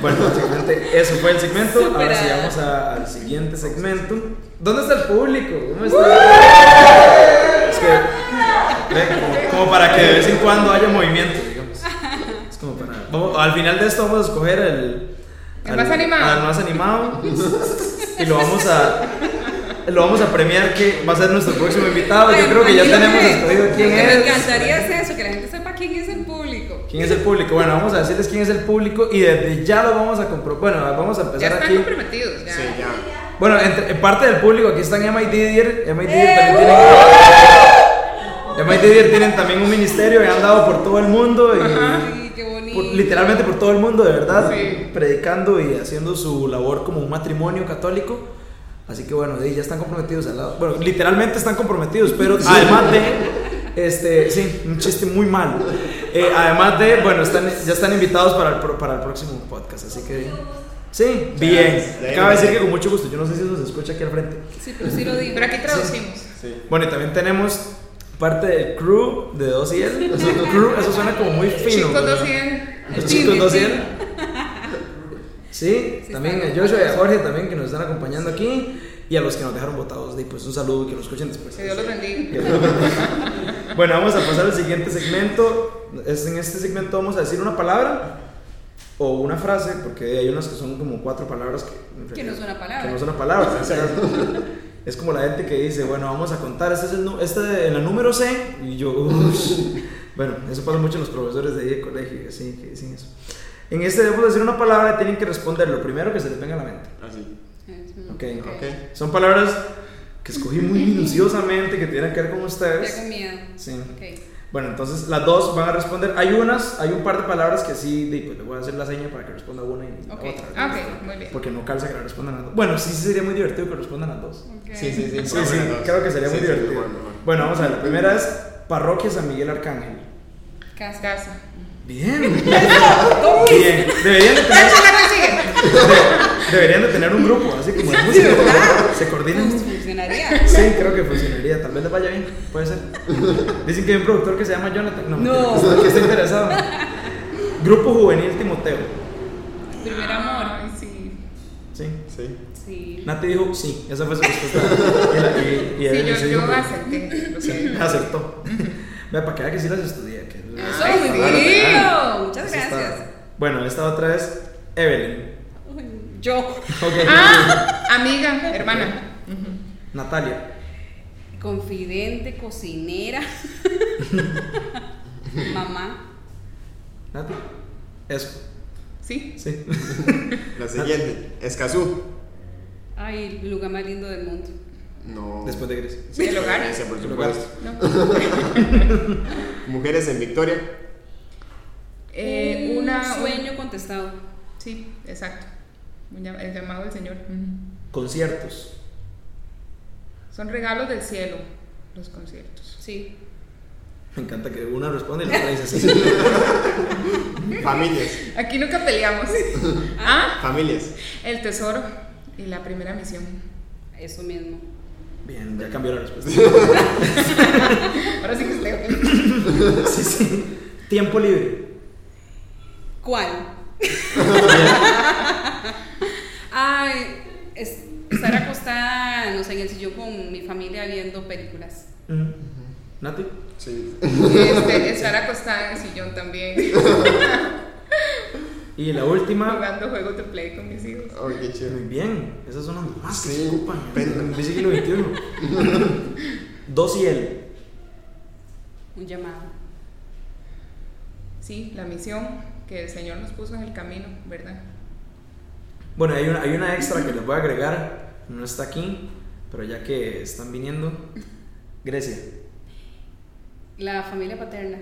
Bueno, básicamente eso fue el segmento. Ahora sí vamos a- al siguiente segmento. ¿Dónde está el público? ¿Dónde está? Es que, como, como para que de vez en cuando haya movimiento, digamos. Es como para. vamos- al final de esto vamos a escoger el. El al- más animado. al más animado. Y lo vamos a. Lo vamos a premiar que va a ser nuestro próximo invitado. Yo Ay, creo que ya tenemos escogido quién que Me es. encantaría es eso, que la gente sepa quién es el público. ¿Quién es el público? Bueno, vamos a decirles quién es el público y desde ya lo vamos a comprobar. Bueno, vamos a Ya empezar están aquí. comprometidos, ya. Sí, ya. Bueno, entre- en parte del público aquí están Emma y Didier. Emma y Didier también tienen. Emma y Didier tienen también un ministerio y han dado por todo el mundo. Y. por- literalmente por todo el mundo, de verdad. Sí. Predicando y haciendo su labor como un matrimonio católico. Así que bueno, de- ya están comprometidos al lado. Bueno, literalmente están comprometidos, pero además de. Este, sí, un chiste muy malo. Eh, además de, bueno, están, ya están invitados para el, pro- para el próximo podcast, así que. Sí, bien. Acaba de decir que con mucho gusto. Yo no sé si eso se escucha aquí al frente. Sí, pero sí lo digo. Pero aquí traducimos. Sí. Bueno, y también tenemos parte del crew de 2 y él. Eso, crew, eso suena como muy fino. Chicos ¿verdad? 200. Los chicos 2 y él. Sí, Sí, también a. Joshua y a Jorge también que nos están acompañando aquí. Y a los que nos dejaron votados, pues un saludo que lo escuchen después. Que Dios los bendiga. Bueno, vamos a pasar al siguiente segmento. Es, en este segmento vamos a decir una palabra o una frase, porque hay unas que son como cuatro palabras que, Que no es una palabra. Que no es una palabra. o sea, es como la gente que dice, bueno, vamos a contar, este es el, este en la número C, y yo. Bueno, eso pasa mucho en los profesores de ahí de colegio, así que dicen eso. En este debemos decir una palabra y tienen que responder lo primero que se les venga a la mente. Así. Ok. Ok. Son palabras que escogí muy minuciosamente que tienen que ver con Ya ustedes. con miedo. Sí. Ok. Bueno, entonces las dos van a responder. Hay unas, hay un par de palabras que sí, pues le voy a hacer la seña para que responda una y la Ok. otra. Ah, ok, muy bien. Porque no calza que la respondan las dos. Bueno, sí, sí sería muy divertido que respondan las dos. Ok. Sí, sí, sí. Sí, sí, creo que sería muy Sí, sí, divertido. Bueno, vamos a ver. La primera es Parroquia San Miguel Arcángel. Casa. Casa. Bien. Bien. Deberían de tener, deberían de tener un grupo, así como de música. Se coordinan. Pues funcionaría. Sí, creo que funcionaría. Tal vez les vaya bien. Puede ser. Dicen que hay un productor que se llama Jonathan. No. No. Que está interesado. Grupo Juvenil Timoteo. Primer amor. Sí. Sí. Sí. Sí. Nati dijo sí. Esa fue su respuesta. Y, la- y- y Sí, yo, yo acepté. Sí, acertó. Vea, para que vea que sí las estudié. que- Eso, Ay, muy bonito. Muchas Eso está- gracias. Bueno, esta otra es Evelyn. Yo. Ok. Ah, amiga, hermana. Natalia. Confidente, cocinera. Mamá. Nati. Eso. Sí. Sí. La siguiente. Escazú. Ay, el lugar más lindo del mundo. No. Después de Grecia. Sí, el hogar. Grecia, por supuesto. No. Mujeres en Victoria. Eh, Un una. sueño contestado. Sí, exacto. El llamado del Señor. Conciertos. Son regalos del cielo, los conciertos. Sí. Me encanta que una responde y la otra dice sí. Familias. Aquí nunca peleamos. Ah, Familias. el tesoro y la primera misión. Eso mismo. Bien, ya cambió la respuesta. Ahora sí que usted. Sí, sí. Tiempo libre. ¿Cuál? Ay, es- estar acostada, no sé, en el sillón con mi familia viendo películas. Nati. Sí. Este, estar acostada en el sillón también, Y la última. jugando juegos de play con mis hijos. Oh, qué Muy chévere. bien, esas son las más que Sí, se ocupan pero- en el siglo XXI. Dos y él. Un llamado. Sí, la misión que el Señor nos puso en el camino, ¿verdad? Bueno, hay una, hay una extra que les voy a agregar. No está aquí, pero ya que están viniendo. Grecia. La familia paterna.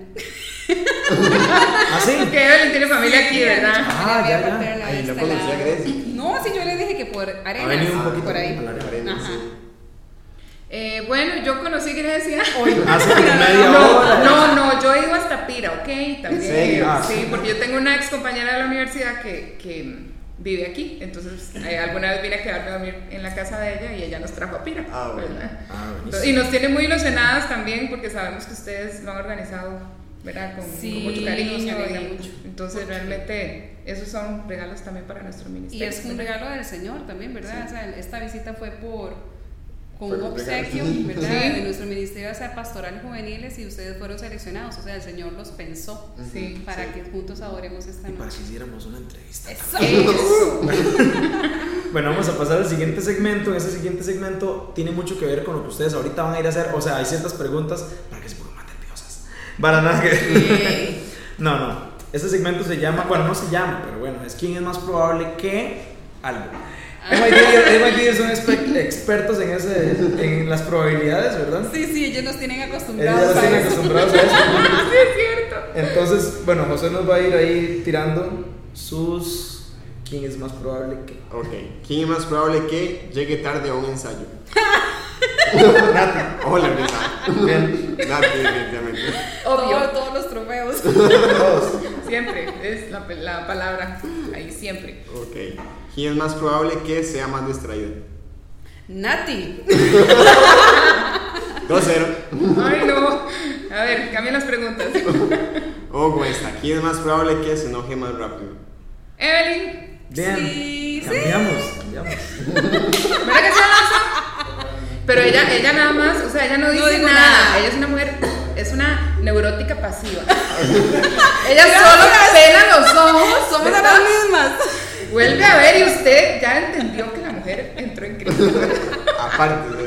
¿Ah, sí? Que Evelyn tiene familia aquí, ¿verdad? Ah, ya, ya. De no conocía. Grecia. No, sí, yo le dije que por Ha arenas. venido un poquito por ahí. Arenas, Ajá. sí. Eh, bueno, yo conocí Grecia. Hace como media No, hora. no, no, yo he ido hasta Pira, ¿ok? También. serio? Ah, sí, sí. porque yo tengo una ex compañera de la universidad que, que vive aquí, entonces eh, alguna vez vine a quedarme a dormir en la casa de ella y ella nos trajo a Pira. Ah, bueno. ¿verdad? Ah, Y buenísimo. nos tiene muy ilusionadas también porque sabemos que ustedes lo han organizado, ¿verdad? Con, Sí, con mucho cariño. alegra y- mucho. Entonces, realmente, esos son regalos también para nuestro Y ministerio. es un ¿verdad? regalo del Señor también, ¿verdad? O sea, esta visita fue por con un obsequio, ¿verdad? Sí. De nuestro ministerio o sea, pastoral juveniles y ustedes fueron seleccionados, o sea, el Señor los pensó Sí. para que juntos adoremos esta Y para que noche. hiciéramos una entrevista. Eso. Eso. Bueno, vamos a pasar al siguiente segmento. En ese siguiente segmento tiene mucho que ver con lo que ustedes ahorita van a ir a hacer. O sea, hay ciertas preguntas para que se pongan más nerviosas. Para nada que. No, no. Este segmento se llama, bueno, no se llama, pero bueno, es quién es más probable que algo. MIT, MIT son exper- expertos en, ese, en las probabilidades, ¿verdad? Sí, sí, ellos nos tienen Ellos acostumbrados nos a tienen eso. acostumbrados a eso. Sí, es cierto. Entonces, bueno, José nos va a ir ahí tirando sus. ¿Quién es más probable que? Ok. ¿Quién es más probable que llegue tarde a un ensayo? Nati. Hola. Bien. Nati, definitivamente. Obvio. Todo- todos los trofeos. Todos. Siempre, es la, la palabra ahí, siempre. Ok. ¿Quién es más probable que sea más distraído? Nati. 2-0. Ay, no. A ver, cambien las preguntas. O con esta, ¿quién es más probable que se enoje más rápido? Evelyn, Bien, Sí, sí. cambiamos, cambiamos. ¿verdad que se? Pero ella, ella nada más, o sea, ella no dice nada. Ella es una mujer, es una neurótica pasiva. ella solo pela los ojos. Somos las mismas. Vuelve a ver y usted ya entendió que la mujer entró en crisis. Aparte, ¿no?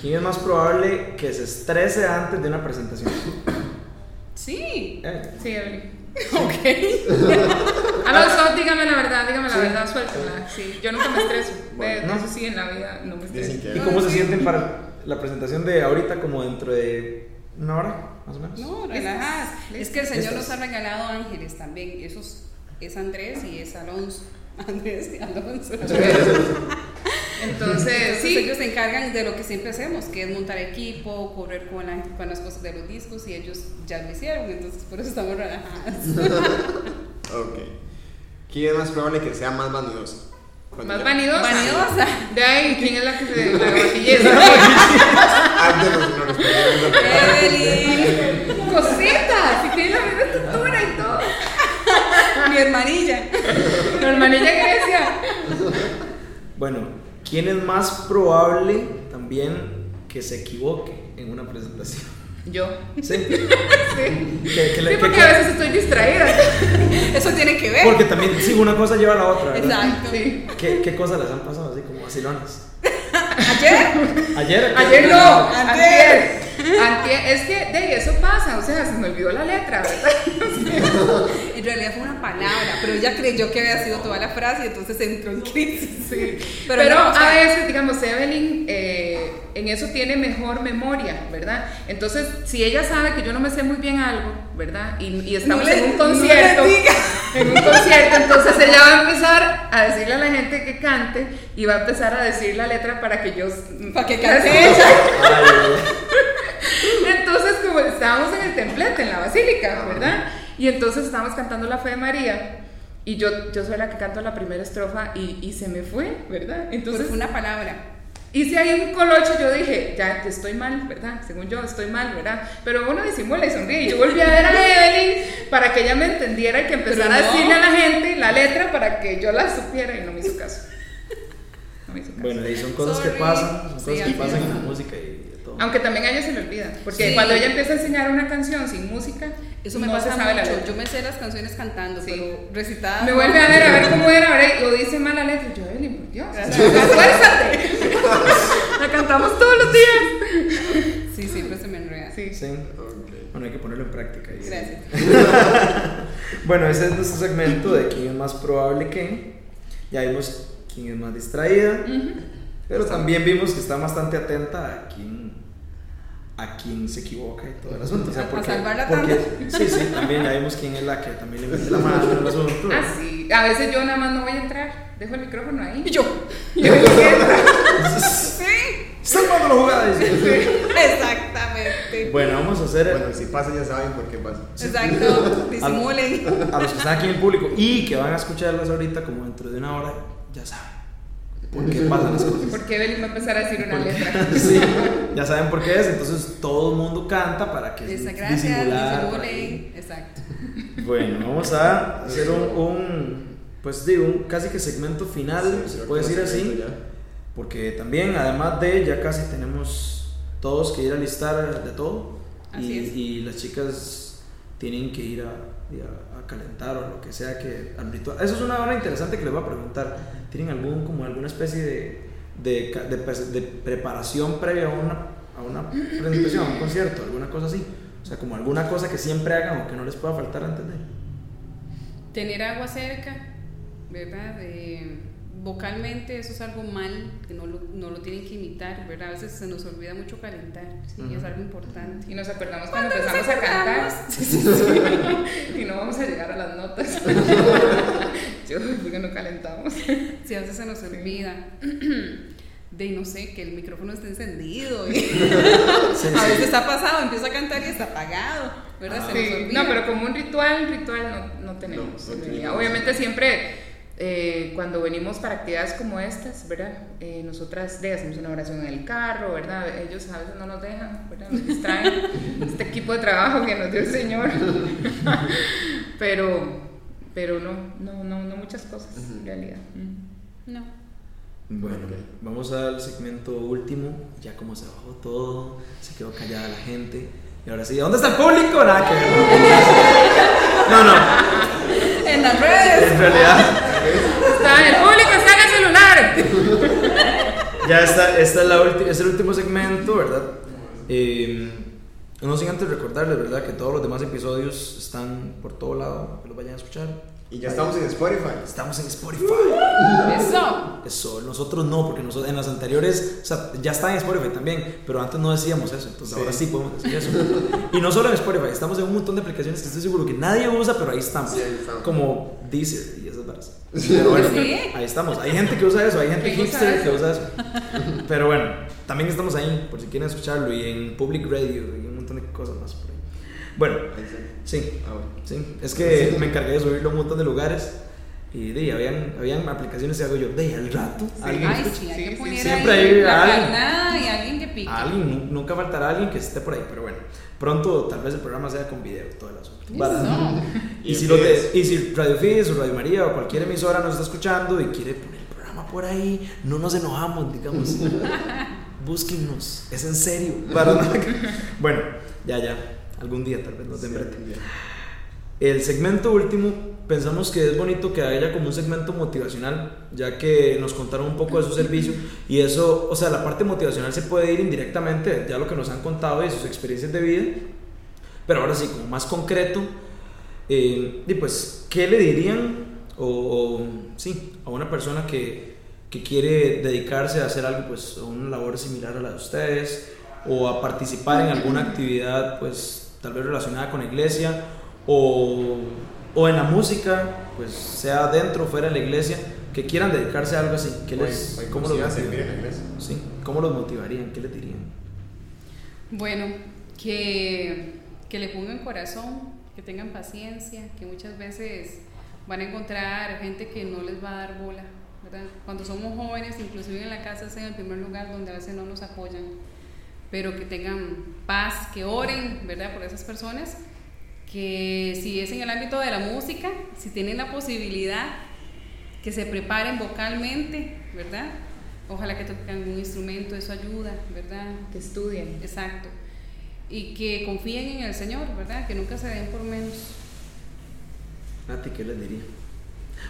¿Quién es más probable que se estrese antes de una presentación? Sí. Eh, Sí, Evelyn. Ok. Ah, no, so, dígame la verdad, dígame la verdad, suéltela. Sí, yo nunca me estreso. De, de ¿no? eso sí, en la vida no me estreso. ¿Y cómo se sienten para la presentación de ahorita como dentro de una hora, más o menos? No, relajadas. Es que el Señor nos ha regalado ángeles también. Esos es Andrés y es Alonso. Andrés y Alonso. Entonces, Entonces sí. ellos se encargan de lo que siempre hacemos, que es montar equipo, correr con, la- con las cosas de los discos y ellos ya lo hicieron, entonces por eso estamos relajadas. Ok. ¿Quién es más probable que sea más vanidoso? Cuando Más ya- vanidosa. Vanidosa. De ahí, ¿quién es la que se la gatilleza? Antes nos, nos Evelyn, Cositas, si tiene la misma estructura y todo. mi hermanilla. Mi hermanilla Grecia. Bueno, ¿quién es más probable también que se equivoque en una presentación? Yo. Sí. Sí. Que le- Sí, que- porque que- a veces estoy distraída. Eso tiene que ver. Porque también, sí, una cosa lleva a la otra, ¿verdad? Exacto. Sí. ¿Qué, ¿Qué cosas les han pasado así como vacilones? Ayer, Ayer. Ayer no, Antier. Es que de eso pasa, o sea, se me olvidó la letra, ¿verdad? en realidad fue una palabra, pero ella creyó que había sido toda la frase y entonces entró en crisis. Sí. Pero Pero, no, o sea- a veces, digamos, Evelyn eh, en eso tiene mejor memoria, ¿verdad? Entonces, si ella sabe que yo no me sé muy bien algo, ¿verdad? Y, y estamos No le- en un concierto, en un concierto, entonces ella va a empezar a decirle a la gente que cante y va a empezar a decir la letra para que yo... Para que cante ella. Entonces, como estábamos en el templete, en la basílica, ¿verdad? Y entonces estábamos cantando la fe de María. Y yo, yo soy la que canto la primera estrofa y, y se me fue, ¿verdad? Entonces fue una palabra. hice ahí un colocho, yo dije, ya ya estoy mal, ¿verdad? Según yo, estoy mal, ¿verdad? Pero uno disimula y sonríe. Y yo volví a ver a Evelyn para que ella me entendiera y que empezara Pero a no. decirle a la gente la letra para que yo la supiera y no me hizo caso. No me hizo caso. Bueno, y son cosas que Sorry. pasan, son Sí, cosas que así pasan en la música y. Aunque también a ella se le olvida. Porque Sí. cuando ella empieza a enseñar una canción sin música, Eso me no pasa se sabe la mucho. letra. Yo me sé las canciones cantando, Sí. pero recitadas. Me vuelve a ver a ver cómo era, ¿verdad? Y lo dice mal la letra. Yo, Evelyn, por Dios, o esfuérzate. la cantamos todos los días. Sí, siempre se me enreda. Sí. Sí. Ok. Bueno, hay que ponerlo en práctica. y- Gracias. Bueno, ese es nuestro segmento de quién es más probable que. Ya vimos quién es más distraída. Pero también vimos que está bastante atenta a quién, a quién se equivoca y todo el asunto. O sea, A- a porque, salvarla porque- tanto. Sí, sí, también ya vimos quién es la que también le mete la mano en el asunto. Ah, sí. A veces yo nada más no voy a entrar. Dejo el micrófono ahí. Y yo. Y yo. Sí, ¡Está armando la jugada! dice. exactamente. Bueno, vamos a hacer Bueno, si pasa ya saben por qué pasa. Exacto. Disimulen. a los que están aquí en el público y que van a escucharlas ahorita como dentro de una hora, ya saben por qué pasan las cosas. Porque Evelyn va a empezar a decir una letra. Sí, ya saben por qué es, entonces todo el mundo canta para que Esa, gracias. disimular. Disimulen. Exacto. Bueno, vamos a hacer un, un, pues digo, un casi que segmento final, Sí, se puede que decir así, ya. porque también además de ya casi tenemos todos que ir a listar de todo Así y, es. y las chicas tienen que ir a- a calentar o lo que sea que al ritual. Eso es una hora interesante que les voy a preguntar. ¿Tienen algún como alguna especie de, de, de pre- de preparación previa a una, a una presentación, a un concierto, alguna cosa así? O sea, como alguna cosa que siempre hagan o que no les pueda faltar antes de. Tener agua cerca, ¿verdad? Vocalmente eso es algo mal, que no lo, no lo tienen que imitar, ¿verdad? A veces se nos olvida mucho calentar, sí, es algo importante. Y nos acordamos cuando ¿Cuándo nos empezamos a cantar. Sí, sí, sí. Y no vamos a llegar a las notas. Yo, porque no calentamos. Sí, a veces se nos olvida. De no sé, que el micrófono esté encendido. y- Sí, a veces está pasado, empieza a cantar y está apagado, ¿verdad? se nos olvida. no, pero como un ritual, ritual no, no tenemos. No, no tenemos. Obviamente siempre eh, cuando venimos para actividades como estas, ¿verdad? Eh, nosotras de, hacemos una oración en el carro, ¿verdad? Ellos a veces no nos dejan, ¿verdad? Nos distraen este equipo de trabajo que nos dio el Señor. pero, pero no, no, no, no muchas cosas en realidad. Mm. No. Bueno, vamos al segmento último. Ya como se bajó todo, se quedó callada la gente. Y ahora sí, ¿dónde está el público? Nada que. No, no. En las redes. En realidad, el público está en el celular. ya está, esta es, la ulti- es el último segmento, ¿verdad? Eh, no sin antes recordarles, ¿verdad? Que todos los demás episodios están por todo lado, que los vayan a escuchar. Y ya estamos en Spotify. Estamos en Spotify. Eso. Eso, nosotros no, porque nosotros en las anteriores, o sea, ya está en Spotify también, pero antes no decíamos eso, entonces Sí. ahora sí podemos decir eso. y no solo en Spotify, estamos en un montón de aplicaciones que estoy seguro que nadie usa, pero ahí estamos. Sí, ahí estamos. Como Deezer y esas varas. Pero bueno, Sí. ahí estamos. Hay gente que usa eso, hay gente ¿Quién usa hipster que usa eso. Pero bueno, también estamos ahí, por si quieren escucharlo, y en Public Radio y un montón de cosas más por ahí. Bueno, sí, Ah, bueno. Sí, es que me encargué de subirlo a un montón de lugares y de, habían, habían aplicaciones y hago yo, de al rato, alguien, Ay, sí, hay Sí, que sí, poner siempre ahí hay la alguien. y alguien que pica. alguien, nu- nunca faltará alguien que esté por ahí, pero bueno, pronto tal vez el programa sea con video, todo el asunto. Para- Eso. Y, si los de- y si Radio Fides o Radio María o cualquier emisora nos está escuchando y quiere poner el programa por ahí, no nos enojamos, digamos. Búsquennos, es en serio. Para Bueno, ya, ya, algún día tal vez nos den brete. El segmento último, pensamos que es bonito que haya como un segmento motivacional, ya que nos contaron un poco de su servicio y eso, o sea, la parte motivacional se puede ir indirectamente, ya lo que nos han contado de sus experiencias de vida, pero ahora sí, como más concreto, eh, y pues, ¿qué le dirían o, o, sí, a una persona que, que quiere dedicarse a hacer algo, pues, a una labor similar a la de ustedes, o a participar en alguna actividad, pues, tal vez relacionada con la iglesia, o, o en la música, pues, sea dentro o fuera de la iglesia, que quieran dedicarse a algo así? ¿Qué les, Pues, ¿Cómo los motivarían? iglesia. Sí, ¿cómo los motivarían? ¿Qué les dirían? Bueno, que, que le pongan corazón, que tengan paciencia, que muchas veces van a encontrar gente que no les va a dar bola, ¿verdad? Cuando somos jóvenes, inclusive en la casa es en el primer lugar donde a veces no nos apoyan, pero que tengan paz, que oren, ¿verdad? Por esas personas, que si es en el ámbito de la música, si tienen la posibilidad, que se preparen vocalmente, ¿verdad? Ojalá que toquen un instrumento, eso ayuda, ¿verdad? Que estudien. Exacto. Y que confíen en el Señor, ¿verdad? Que nunca se den por menos. Nati, ¿qué les diría?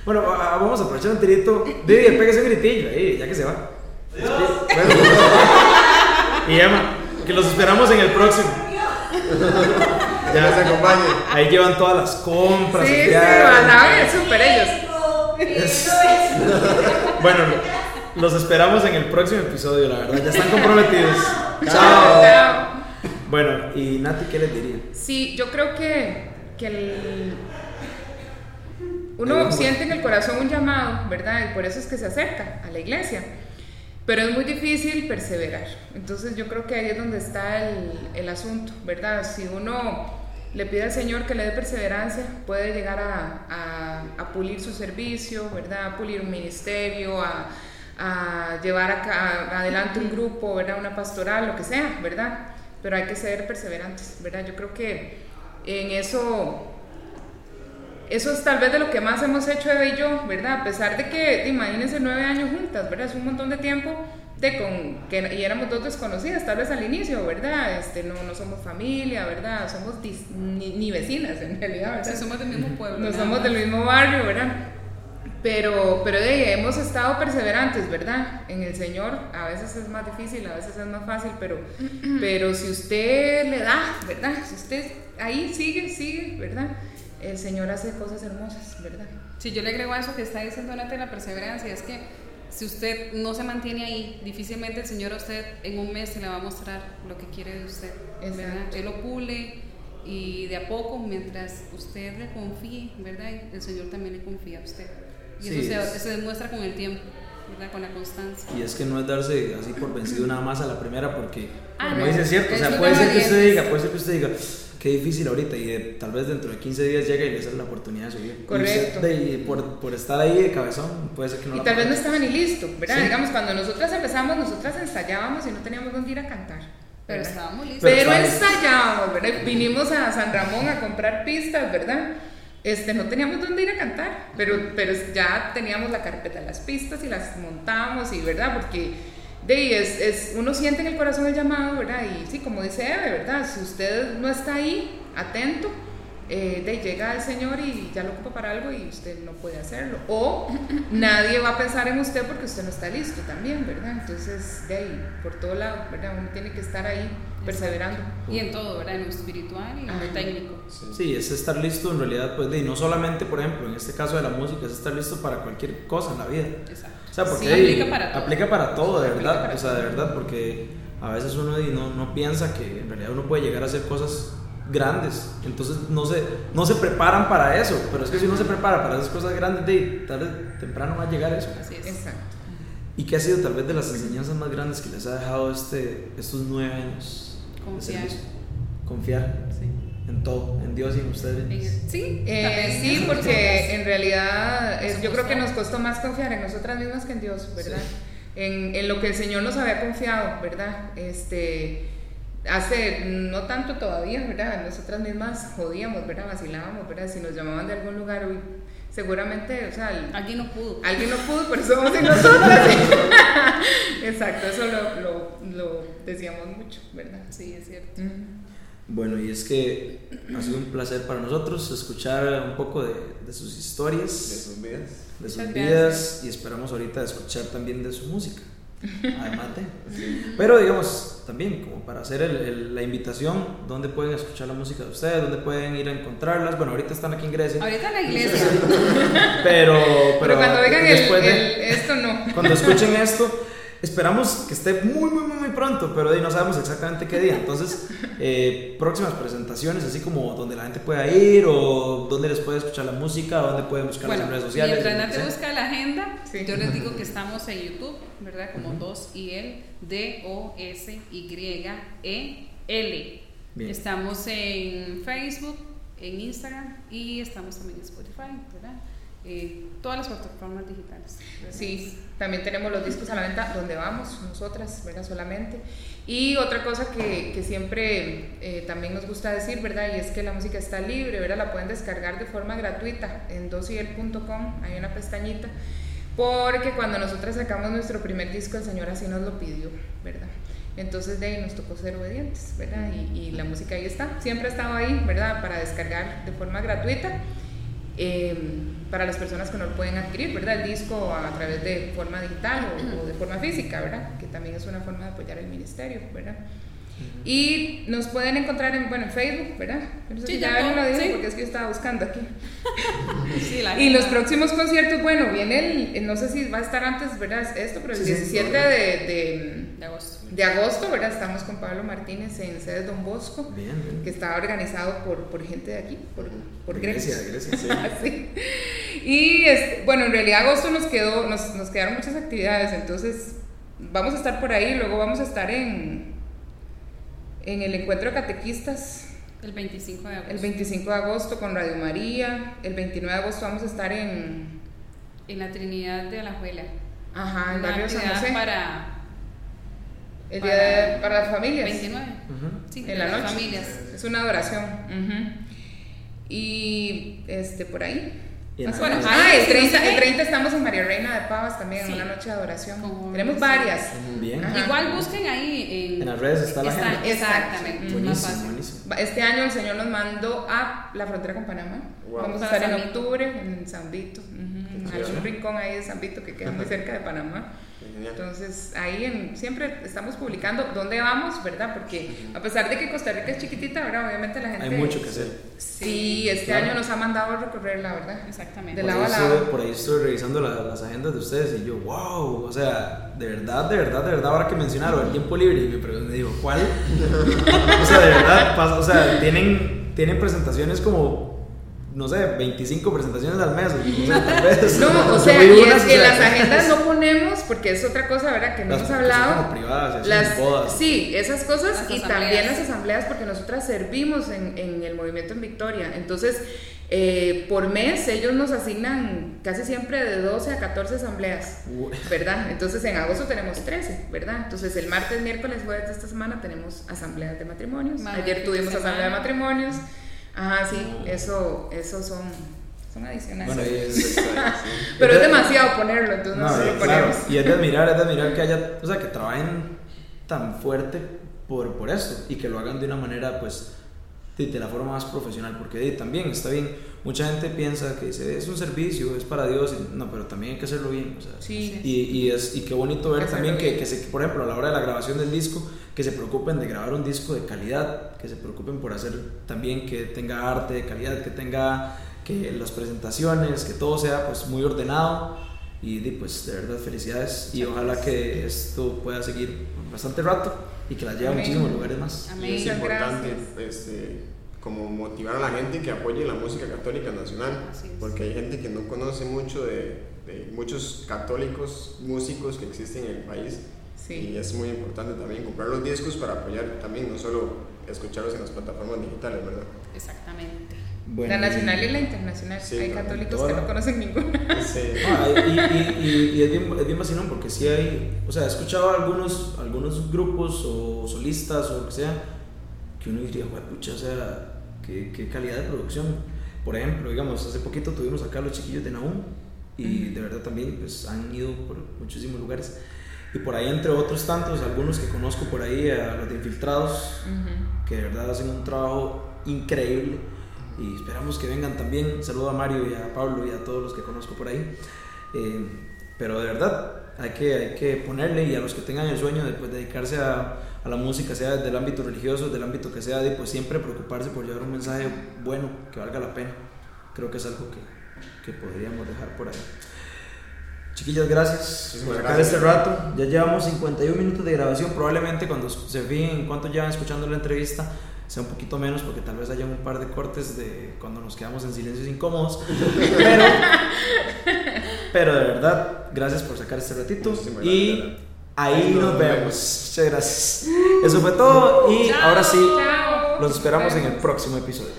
Bueno, a- a- vamos a aprovechar un tirito. Didi, pégase un gritillo ahí, ya que se va. Y Emma, que los esperamos en el próximo. Ya nos acompañe. Ahí llevan todas las compras. Sí, sí, viaje. andaban en super ellos. Bueno, los esperamos en el próximo episodio, la verdad. Ya están comprometidos. Chao. Chao. Bueno, y Nati, ¿qué les diría? Sí, yo creo que, que el- uno siente en el corazón un llamado, ¿verdad? Y por eso es que se acerca a la iglesia. Pero es muy difícil perseverar. Entonces yo creo que ahí es donde está el, el asunto, ¿verdad? Si uno le pide al Señor que le dé perseverancia, puede llegar a, a- pulir su servicio, ¿verdad? A pulir un ministerio, a, a llevar adelante un grupo, ¿verdad? Una pastoral, lo que sea, ¿verdad? Pero hay que ser perseverantes, ¿verdad? Yo creo que en eso eso es tal vez de lo que más hemos hecho Eva y yo, ¿verdad? A pesar de que, imagínense, nueve años juntas, ¿verdad? Es un montón de tiempo de con, que, y éramos dos desconocidas, tal vez al inicio, ¿verdad? Este, no, no somos familia, ¿verdad? Somos dis- ni, ni vecinas, en realidad, ¿verdad? Somos del mismo pueblo. no somos del mismo barrio, ¿verdad? Pero, pero de hemos estado perseverantes, ¿verdad? En el Señor, a veces es más difícil, a veces es más fácil, pero, pero si usted le da, ¿verdad? Si usted ahí sigue, sigue, ¿verdad? El Señor hace cosas hermosas, ¿verdad? Si yo le agrego a eso que está diciendo Nati, la perseverancia, es que si usted no se mantiene ahí, difícilmente el Señor a usted en un mes se le va a mostrar lo que quiere de usted. ¿verdad? Él lo pule y de a poco, mientras usted le confíe, ¿verdad? El Señor también le confía a usted. Y Sí, eso es- se, se demuestra con el tiempo. ¿verdad? Con la constancia. Y es que no es darse así por vencido nada más a la primera, porque, Ah, como no. dice, es cierto, o sea, puede ser que usted diga, puede ser que usted diga, qué difícil ahorita, y de- tal vez dentro de 15 días llega y le sale la oportunidad de subir. Y Correcto. usted, de- por, por estar ahí de cabezón, puede ser que no Y la tal vez no estaba ni listo, ¿verdad? Sí. Digamos, cuando nosotras empezamos, nosotras ensayábamos y no teníamos dónde ir a cantar. Pero ¿verdad? estábamos listos. Pero Pero ensayábamos, ¿verdad? Vinimos a San Ramón a comprar pistas, ¿verdad? Este, no teníamos dónde ir a cantar, pero, pero ya teníamos la carpeta de las pistas y las montábamos, y ¿verdad? Porque de ahí es, es, uno siente en el corazón el llamado, ¿verdad? Y sí, como dice Eve, ¿verdad? Si usted no está ahí, atento, eh, de ahí llega el Señor y ya lo ocupa para algo y usted no puede hacerlo. O nadie va a pensar en usted porque usted no está listo también, ¿verdad? Entonces, de ahí, por todo lado, ¿verdad? Uno tiene que estar ahí perseverando. Y en todo, ¿verdad? En lo espiritual y en Ajá. lo técnico. Sí, es estar listo en realidad, pues, de, y no solamente, por ejemplo, en este caso de la música, es estar listo para cualquier cosa en la vida. Exacto. O sea, porque Sí, ahí aplica para todo. aplica para todo, de verdad. para o sea, de verdad, porque a veces uno no, no piensa que en realidad uno puede llegar a hacer cosas grandes. Entonces no se, no se preparan para eso. Pero es que si uno se prepara para esas cosas grandes, de, tarde temprano va a llegar eso. Así es. Exacto. ¿Y qué ha sido tal vez de las enseñanzas más grandes que les ha dejado este, estos nueve años? Confiar. Confiar Sí. En todo, en Dios y en ustedes. Sí, Eh, sí, porque en realidad eh, Nos yo creo que nos costó más confiar en nosotras mismas que en Dios, ¿verdad? En, en lo que el Señor nos había confiado, ¿verdad? Este, hace no tanto todavía, ¿verdad? Nosotras mismas jodíamos, ¿verdad? Vacilábamos, ¿verdad? Si nos llamaban de algún lugar, uy, seguramente, o sea, el- Alguien no pudo. alguien no pudo, pero somos en nosotras. Exacto, eso lo, lo, lo decíamos mucho, ¿verdad? Sí, es cierto. Ujú. Bueno, y es que ha sido un placer para nosotros escuchar un poco de, de sus de historias, sus vidas. de sus vidas y esperamos ahorita escuchar también de su música. Además de. Pero digamos, también como para hacer el- el- la invitación, ¿dónde pueden escuchar la música de ustedes? ¿Dónde pueden ir a encontrarlas? Bueno, ahorita están aquí en Grecia, Ahorita en la iglesia. pero, pero, Pero, cuando oigan el, de- esto no. cuando escuchen esto, esperamos que esté muy, muy, muy, muy pronto, pero ahí no sabemos exactamente qué día. Entonces, eh, próximas presentaciones, así como donde la gente pueda ir o donde les puede escuchar la música, o donde pueden buscar Bueno, en redes sociales. mientras Nate busca la agenda, Sí. yo les digo que estamos en YouTube, ¿verdad? Como 2 y el D-O-S-Y-E-L. Estamos en Facebook, en Instagram y estamos también en Spotify, ¿verdad? Eh, todas las plataformas digitales. ¿verdad? Sí, también tenemos los discos a la venta donde vamos, nosotras, ¿verdad? Solamente. Y otra cosa que, siempre eh, también nos gusta decir, ¿verdad? Y es que la música está libre, ¿verdad? La pueden descargar de forma gratuita en dosiel.com, hay una pestañita. Porque cuando nosotras sacamos nuestro primer disco, el Señor así nos lo pidió, ¿verdad? Entonces de ahí nos tocó ser obedientes, ¿verdad? Y, y la música ahí está, siempre ha estado ahí, ¿verdad? Para descargar de forma gratuita. Eh, para las personas que no pueden adquirir, ¿verdad? El disco a través de forma digital o, o de forma física, ¿verdad? Que también es una forma de apoyar el ministerio, ¿verdad? Y nos pueden encontrar en, bueno, en Facebook, ¿verdad? Sé Sí, ya lo dijo sí. porque es que yo estaba buscando aquí. Sí, la Y los próximos conciertos, bueno, viene el, eh, no sé si va a estar antes, ¿verdad? Esto, pero el Sí, sí, 17 de, de, de agosto. de agosto, ¿verdad? Estamos con Pablo Martínez en sede Don Bosco, Bien, bien. que está organizado por, por gente de aquí, por, por. Grecia, Grecia, sí. Sí. Y este, bueno, en realidad agosto nos quedó, nos, nos quedaron muchas actividades, entonces vamos a estar por ahí, luego vamos a estar en, en el encuentro de catequistas El 25 de agosto. el 25 de agosto con Radio María, el 29 de agosto vamos a estar en, En la Trinidad de Alajuela. ajá, en Barrio San José, para el día de- para las familias. 29. Ujú. Sí, en la para las noche. familias. Es una adoración. Y este por ahí. Y en Más o la menos. noche. Ah, el Sí, 30, sí. el 30 estamos en María Reina de Pavas también, Sí. en una noche de adoración. Con- Tenemos sí. varias. Bien. Ajá. Igual busquen ahí en, En las redes está la Está- agenda. Exactamente. Buenísimo, buenísimo. Este año el Señor nos mandó a la frontera con Panamá. Wow. Vamos a estar en octubre en San Vito. Hay un rincón ahí de San Vito que queda muy cerca de Panamá. Genial. Entonces, ahí en- siempre estamos publicando dónde vamos, ¿verdad? Porque a pesar de que Costa Rica es chiquitita, ¿verdad? Obviamente la gente... Hay mucho que hacer. Sí, este Claro. año nos ha mandado a recorrer, la verdad. Exactamente. De Por lado ahí, a lado. estuve, por ahí estuve revisando la- las agendas de ustedes y yo, wow, o sea, de verdad, de verdad, de verdad, ahora que mencionaron el tiempo libre y me, pregunté, digo, ¿cuál? o sea, de verdad, pasa- o sea, tienen, tienen presentaciones como no sé, 25 presentaciones al mes. No, vez. no o sea, y es que las agendas no ponemos, porque es otra cosa, ¿verdad? Que no hemos hablado. Como privadas, las, bodas. Sí, esas cosas y también las asambleas, porque nosotras servimos en, en el movimiento en Victoria. Entonces, eh, por mes ellos nos asignan casi siempre de 12 a 14 asambleas, ¿verdad? Entonces en agosto tenemos 13, ¿verdad? Entonces el martes, miércoles, jueves de esta semana tenemos asambleas de matrimonios. Ayer tuvimos asamblea de matrimonios. Ajá, sí, eso, eso son, son adicionales. Pero es demasiado ponerlo, entonces no, no lo ponemos. Y es de admirar, es de admirar que haya, o sea, que trabajen tan fuerte por, por esto y que lo hagan de una manera, pues de, la forma más profesional, porque también está bien, mucha gente piensa que dice, es un servicio, es para Dios, no, pero también hay que hacerlo bien, o sea, sí. y, y, es, y qué bonito ver también que, que, se, por ejemplo, a la hora de la grabación del disco, que se preocupen de grabar un disco de calidad, que se preocupen por hacer también que tenga arte de calidad, que tenga que las presentaciones, que todo sea pues muy ordenado. Y pues de verdad felicidades. Y ojalá que esto pueda seguir bastante rato y que la lleve a muchísimos lugares más. Y es importante este, como motivar a la gente que apoye la música católica nacional, porque hay gente que no conoce mucho de, de, muchos católicos músicos que existen en el país. Y es muy importante también comprar los discos para apoyar también, no solo escucharlos en las plataformas digitales, ¿verdad? Exactamente. la nacional y la internacional. hay católicos que no conocen ninguna. Sí. Ah, y, y, y, es bien, es bien vacilón porque sí hay, o sea, he escuchado algunos, algunos grupos o solistas o lo que sea, que uno diría, pucha, o sea, qué, qué, calidad de producción. Por ejemplo, digamos, hace poquito tuvimos acá los chiquillos de Nahum y de verdad también pues han ido por muchísimos lugares. Y por ahí, entre otros tantos, algunos que conozco por ahí, a los de Infiltrados, que de verdad hacen un trabajo increíble y esperamos que vengan también. Saludo a Mario y a Pablo y a todos los que conozco por ahí. Eh, pero de verdad, hay que, hay que ponerle y a los que tengan el sueño de pues, dedicarse a, a, la música, sea desde el ámbito religioso, del ámbito que sea, de pues siempre preocuparse por llevar un mensaje bueno, que valga la pena. Creo que es algo que, que podríamos dejar por ahí. Chiquillas, gracias por sacar este rato. Ya llevamos 51 minutos de grabación. Probablemente cuando se fijen cuánto llevan escuchando la entrevista, sea un poquito menos porque tal vez haya un par de cortes de cuando nos quedamos en silencios incómodos. Pero, pero de verdad, gracias por sacar este ratito. Y ahí nos vemos. Muchas gracias. Eso fue todo. Y ahora sí, los esperamos en el próximo episodio.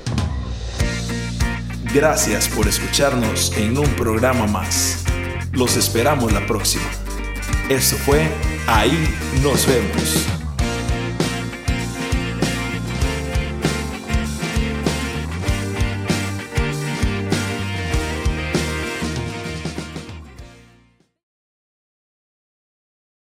Gracias por escucharnos en un programa más. Los esperamos la próxima. Eso fue Ahí nos vemos.